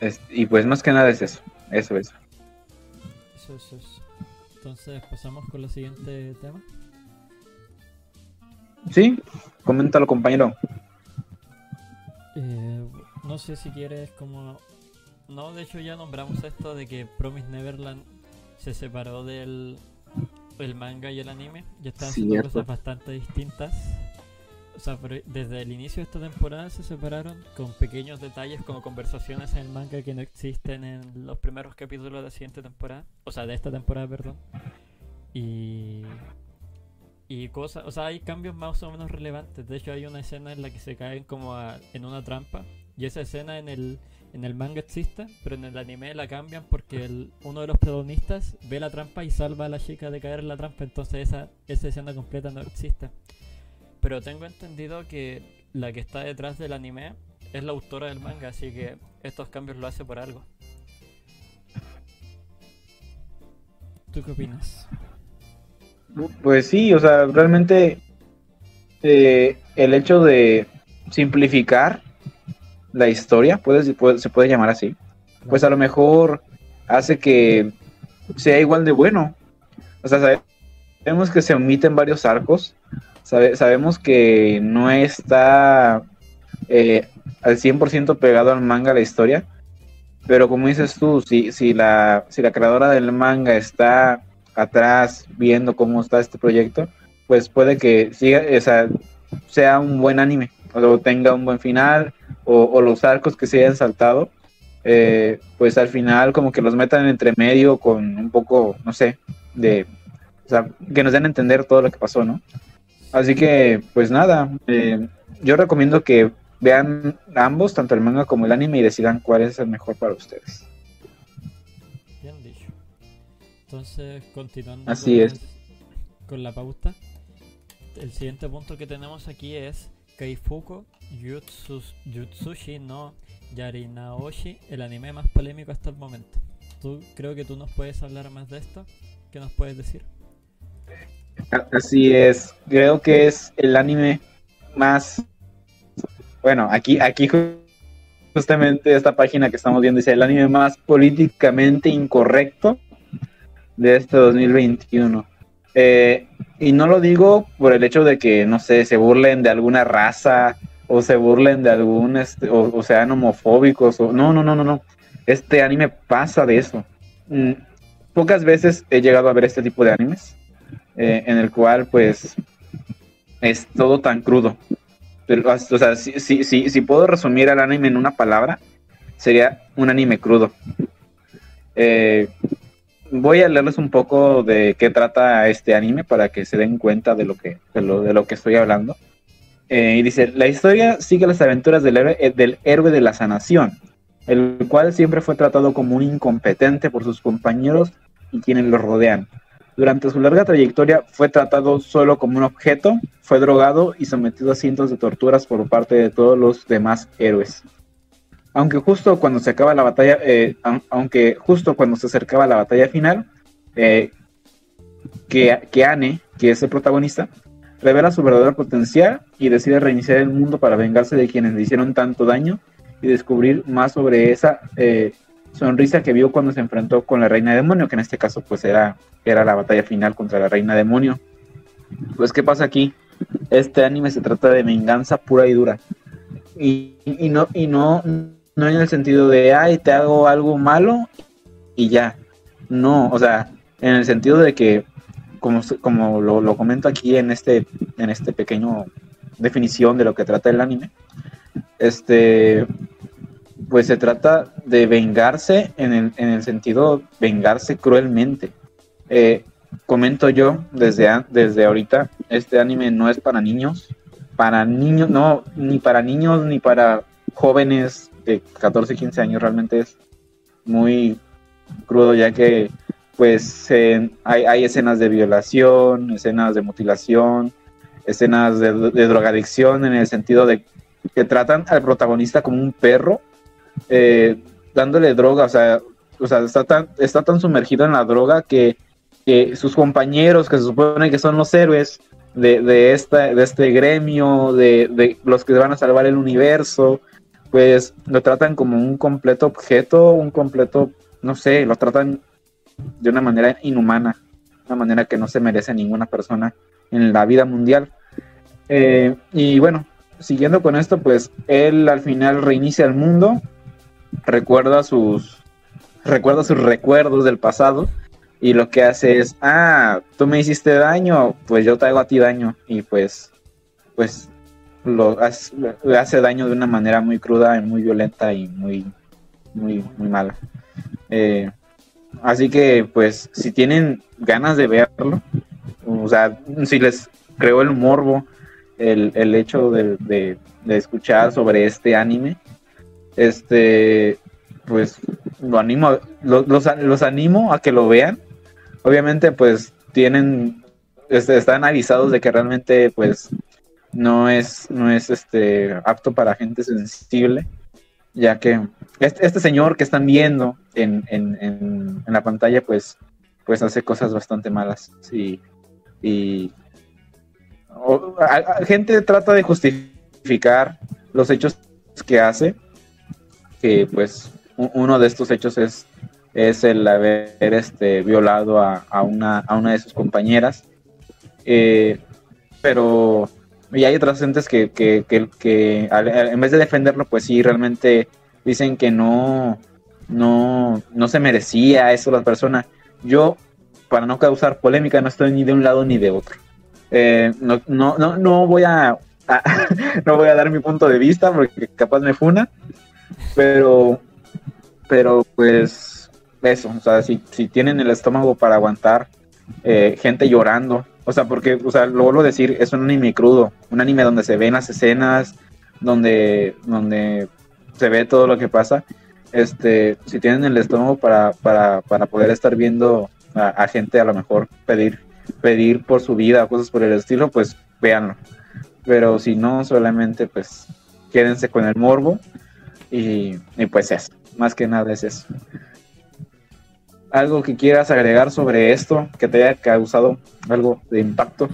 Es- y pues más que nada es eso, eso es. Eso, eso, eso. Entonces pasamos con el siguiente tema. Sí, coméntalo compañero. Eh, no sé si quieres como... No, de hecho ya nombramos esto de que Promise Neverland se separó del el manga y el anime. Ya están haciendo cosas bastante distintas. Sea, desde el inicio de esta temporada se separaron con pequeños detalles como conversaciones en el manga que no existen en los primeros capítulos de la siguiente temporada. O sea, de esta temporada, perdón. Y... Y cosas, o sea, hay cambios más o menos relevantes. De hecho, hay una escena en la que se caen como en una trampa Y esa escena en el, en el manga existe, pero en el anime la cambian porque uno de los protagonistas ve la trampa y salva a la chica de caer en la trampa, entonces esa, esa escena completa no existe. Pero tengo entendido que la que está detrás del anime es la autora del manga, así que estos cambios lo hace por algo. ¿Tú qué opinas? Pues sí, o sea, realmente eh, el hecho de simplificar la historia, puede, se puede llamar así, pues a lo mejor hace que sea igual de bueno. O sea, sabemos que se omiten varios arcos, sabemos que no está eh, al 100% pegado al manga la historia, pero como dices tú, si, si, la, si la creadora del manga está atrás viendo cómo está este proyecto, pues puede que siga, sea un buen anime, o tenga un buen final, o, los arcos que se hayan saltado, eh, pues al final como que los metan entre medio con un poco, no sé, de, o sea, que nos den a entender todo lo que pasó, ¿no? Así que, pues nada, eh, yo recomiendo que vean ambos, tanto el manga como el anime, y decidan cuál es el mejor para ustedes. Bien dicho. Entonces, continuando Así con, es. con la pauta, el siguiente punto que tenemos aquí es Kaifuko Yutsushi no Yarinaoshi, el anime más polémico hasta el momento. ¿Tú, creo que tú nos puedes hablar más de esto. ¿Qué nos puedes decir? Así es, creo que es el anime más bueno, aquí, aquí justamente esta página que estamos viendo dice el anime más políticamente incorrecto de este 2021. Eh, y no lo digo por el hecho de que, no sé, se burlen de alguna raza o se burlen de algún, este, o, sean homofóbicos. O, no, no, no, no, no. Este anime pasa de eso. Mm, pocas veces he llegado a ver este tipo de animes eh, en el cual, pues, es todo tan crudo o sea, si, puedo resumir al anime en una palabra, sería un anime crudo. Eh, voy a leerles un poco de qué trata este anime para que se den cuenta de lo que, de lo, de lo que estoy hablando. Eh, y dice, la historia sigue las aventuras del héroe de la sanación, el cual siempre fue tratado como un incompetente por sus compañeros y quienes lo rodean. Durante su larga trayectoria fue tratado solo como un objeto, fue drogado y sometido a cientos de torturas por parte de todos los demás héroes. Aunque justo cuando se acaba la batalla, eh, aunque justo cuando se acercaba la batalla final, eh, que, que Anne, que es el protagonista, revela su verdadero potencial y decide reiniciar el mundo para vengarse de quienes le hicieron tanto daño y descubrir más sobre esa eh, sonrisa que vio cuando se enfrentó con la reina demonio, que en este caso pues era, era la batalla final contra la reina demonio. Pues ¿qué pasa aquí? Este anime se trata de venganza pura y dura. Y, no, y no, no en el sentido de, ay, te hago algo malo y ya. No, o sea, en el sentido de que, como, como lo, lo comento aquí en este, en este pequeño definición de lo que trata el anime, este, pues se trata de vengarse en el, en el sentido vengarse cruelmente. Eh, comento yo desde, desde ahorita, este anime no es para niños, para niños, no, ni para niños ni para jóvenes de 14, 15 años, realmente es muy crudo ya que pues hay, hay, escenas de violación, escenas de mutilación, escenas de drogadicción en el sentido de que tratan al protagonista como un perro eh, dándole droga, o sea, o sea está, tan, está tan sumergido en la droga que, sus compañeros, que se supone que son los héroes de, de, esta, de este gremio, de, de, los que van a salvar el universo, pues lo tratan como un completo objeto, un completo, no sé, lo tratan de una manera inhumana, una manera que no se merece ninguna persona en la vida mundial. Eh, y bueno, siguiendo con esto, pues él al final reinicia el mundo, recuerda sus, recuerda sus recuerdos del pasado y lo que hace es, ah, tú me hiciste daño, pues yo te hago a ti daño y pues, pues lo hace, daño de una manera muy cruda y muy violenta y muy, muy, muy mala. Eh, así que, pues, si tienen ganas de verlo, o sea, si les creó el morbo el, el hecho de, de escuchar sobre este anime, este, pues lo animo, los, los animo a que lo vean. Obviamente, pues tienen, este, están avisados de que realmente, pues, no es, no es este, apto para gente sensible, ya que este, este señor que están viendo en, en, en, la pantalla, pues, pues hace cosas bastante malas. Y, y gente trata de justificar los hechos que hace, que pues uno de estos hechos es, es el haber este, violado a, una, a una de sus compañeras. Eh, pero y hay otras gentes que, que, que, que en vez de defenderlo, pues sí, realmente dicen que no, no, no se merecía eso la persona. Yo, para no causar polémica, no estoy ni de un lado ni de otro. Eh, no, no, no, no voy a, no voy a dar mi punto de vista porque capaz me funa, pero pero pues eso, o sea, si, si tienen el estómago para aguantar eh, gente llorando, o sea, porque, o sea, lo vuelvo a decir, es un anime crudo, un anime donde se ven las escenas, donde, donde se ve todo lo que pasa, este, si tienen el estómago para, para, para poder estar viendo a, gente a lo mejor pedir, pedir por su vida cosas por el estilo, pues véanlo. Pero si no, solamente pues quédense con el morbo y, pues eso más que nada es eso. ¿Algo que quieras agregar sobre esto que te haya causado algo de impacto?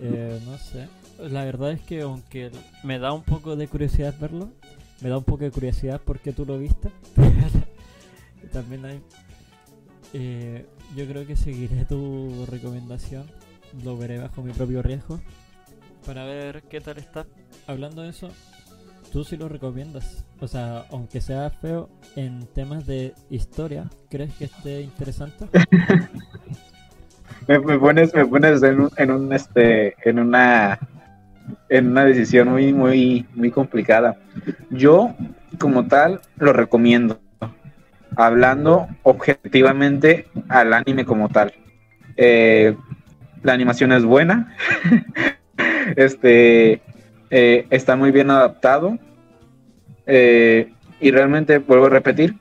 Eh, no sé. La verdad es que aunque me da un poco de curiosidad verlo, me da un poco de curiosidad porque tú lo viste. También hay... Eh, yo creo que seguiré tu recomendación. Lo veré bajo mi propio riesgo. Para ver qué tal está. Hablando de eso, tú sí lo recomiendas. O sea, aunque sea feo en temas de historia, ¿crees que esté interesante? me, pones, me pones en un, en un este, en una, en una decisión muy, muy, muy complicada. Yo, como tal, lo recomiendo. Hablando objetivamente al anime como tal. Eh, la animación es buena. este eh, está muy bien adaptado. Eh, y realmente, vuelvo a repetir,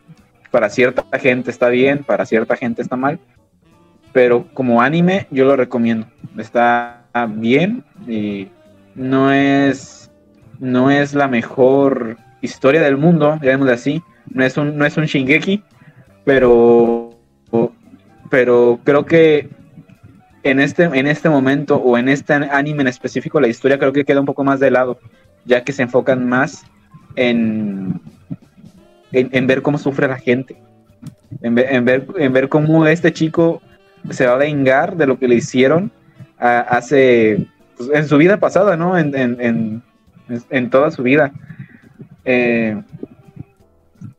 para cierta gente está bien, para cierta gente está mal. Pero como anime, yo lo recomiendo. Está bien y no es, no es la mejor historia del mundo, digamos así. No es un, no es un Shingeki, pero, pero creo que en este, en este momento o en este anime en específico, la historia creo que queda un poco más de lado, ya que se enfocan más en, en, ver cómo sufre la gente, en ver, en, ver, cómo este chico se va a vengar de lo que le hicieron hace, pues, en su vida pasada, ¿no? En, en, en toda su vida. Eh,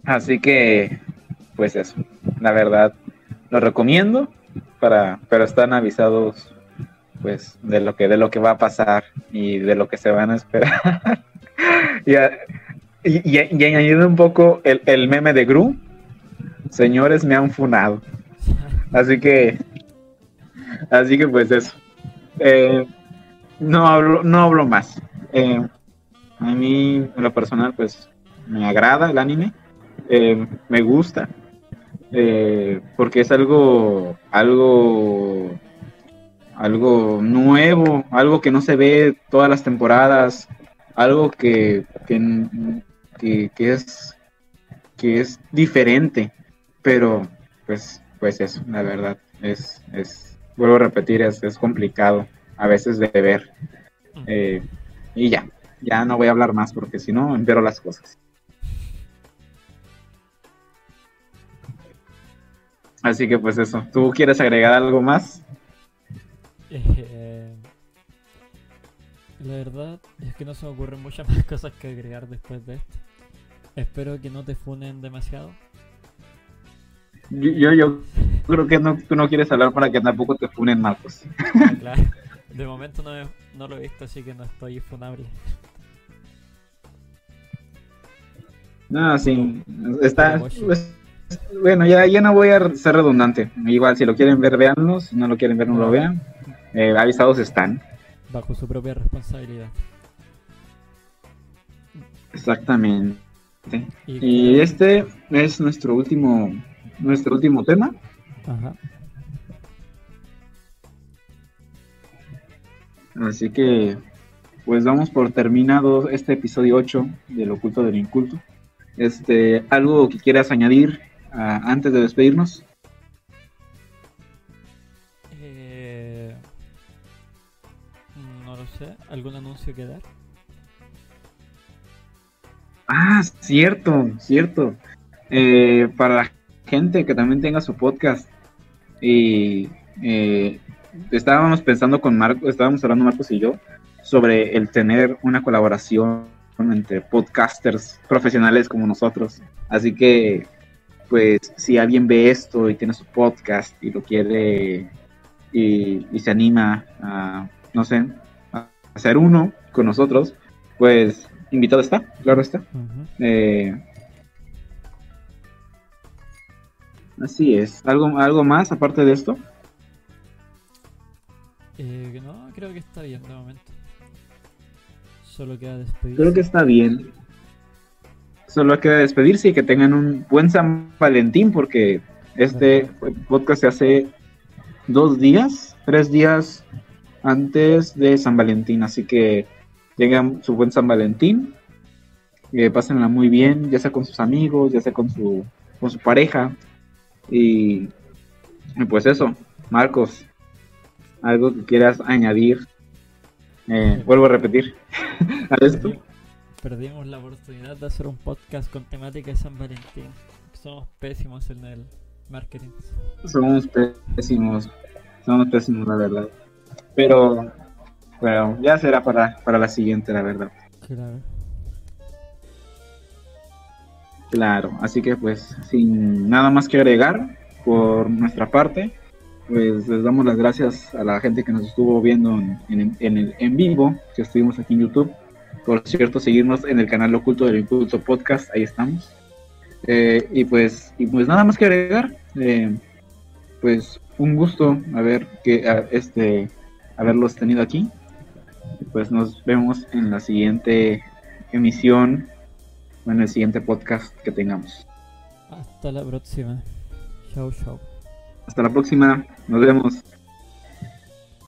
así que, pues eso, la verdad, lo recomiendo para, pero están avisados pues de lo que de lo que va a pasar y de lo que se van a esperar. y, añadiendo un poco el, el, meme de Gru, señores me han funado. Así que así que pues eso. Eh, no hablo, no hablo más. Eh, a mí, en lo personal, pues me agrada el anime. Eh, me gusta. Eh, porque es algo, algo, algo nuevo, algo que no se ve todas las temporadas, algo que, que, es, que es diferente, pero pues, pues eso, la verdad, es, es vuelvo a repetir, es, es complicado a veces de ver. Eh, y ya, ya no voy a hablar más porque si no, empeoro las cosas. Así que pues eso, ¿tú quieres agregar algo más? Eh, la verdad es que no se me ocurren muchas más cosas que agregar después de esto. Espero que no te funen demasiado. Yo, yo creo que no, tú no quieres hablar para que tampoco te funen Marcos. Claro, de momento no, no lo he visto, así que no estoy funable. No, sí, está, bueno, ya, ya no voy a ser redundante. Igual, si lo quieren ver, véanlo. Si no lo quieren ver, no lo vean. Eh, avisados están. Bajo su propia responsabilidad. Exactamente. Y, este es nuestro último, nuestro último tema. Ajá. Así que, pues damos por terminado este episodio 8 del oculto del inculto. Este, ¿Algo que quieras añadir ah, antes de despedirnos? Eh, no lo sé. ¿Algún anuncio que dar? Ah, cierto, cierto. Eh, para la gente que también tenga su podcast y eh, estábamos pensando con Marco, estábamos hablando Marcos y yo sobre el tener una colaboración entre podcasters profesionales como nosotros. Así que, pues, si alguien ve esto y tiene su podcast y lo quiere y, se anima a, no sé, a hacer uno con nosotros, pues, invitado está, claro está. Eh, así es. ¿Algo, ¿Algo más aparte de esto? Eh, no, creo que está bien de momento. Solo queda despedirse. Creo que está bien. Solo queda despedirse y que tengan un buen San Valentín porque este podcast se hace dos días, tres días antes de San Valentín. Así que tengan su buen San Valentín. Eh, pásenla muy bien, ya sea con sus amigos, ya sea con su, con su pareja. y pues eso, Marcos, algo que quieras añadir. Eh, vuelvo a repetir. a esto. Perdimos la oportunidad de hacer un podcast con temática de San Valentín. Somos pésimos en el marketing. Somos pésimos. Somos pésimos, la verdad. Pero, bueno, ya será para, para la siguiente, la verdad. Claro. Claro, así que pues sin nada más que agregar por nuestra parte, pues les damos las gracias a la gente que nos estuvo viendo en, el en vivo, que estuvimos aquí en YouTube. Por cierto, seguirnos en el canal Oculto del Inculto Podcast, ahí estamos. Eh, y pues y pues nada más que agregar, eh, pues un gusto haber que este haberlos tenido aquí. Pues nos vemos en la siguiente emisión o en el siguiente podcast que tengamos. Hasta la próxima. Chao, chao. Hasta la próxima. Nos vemos.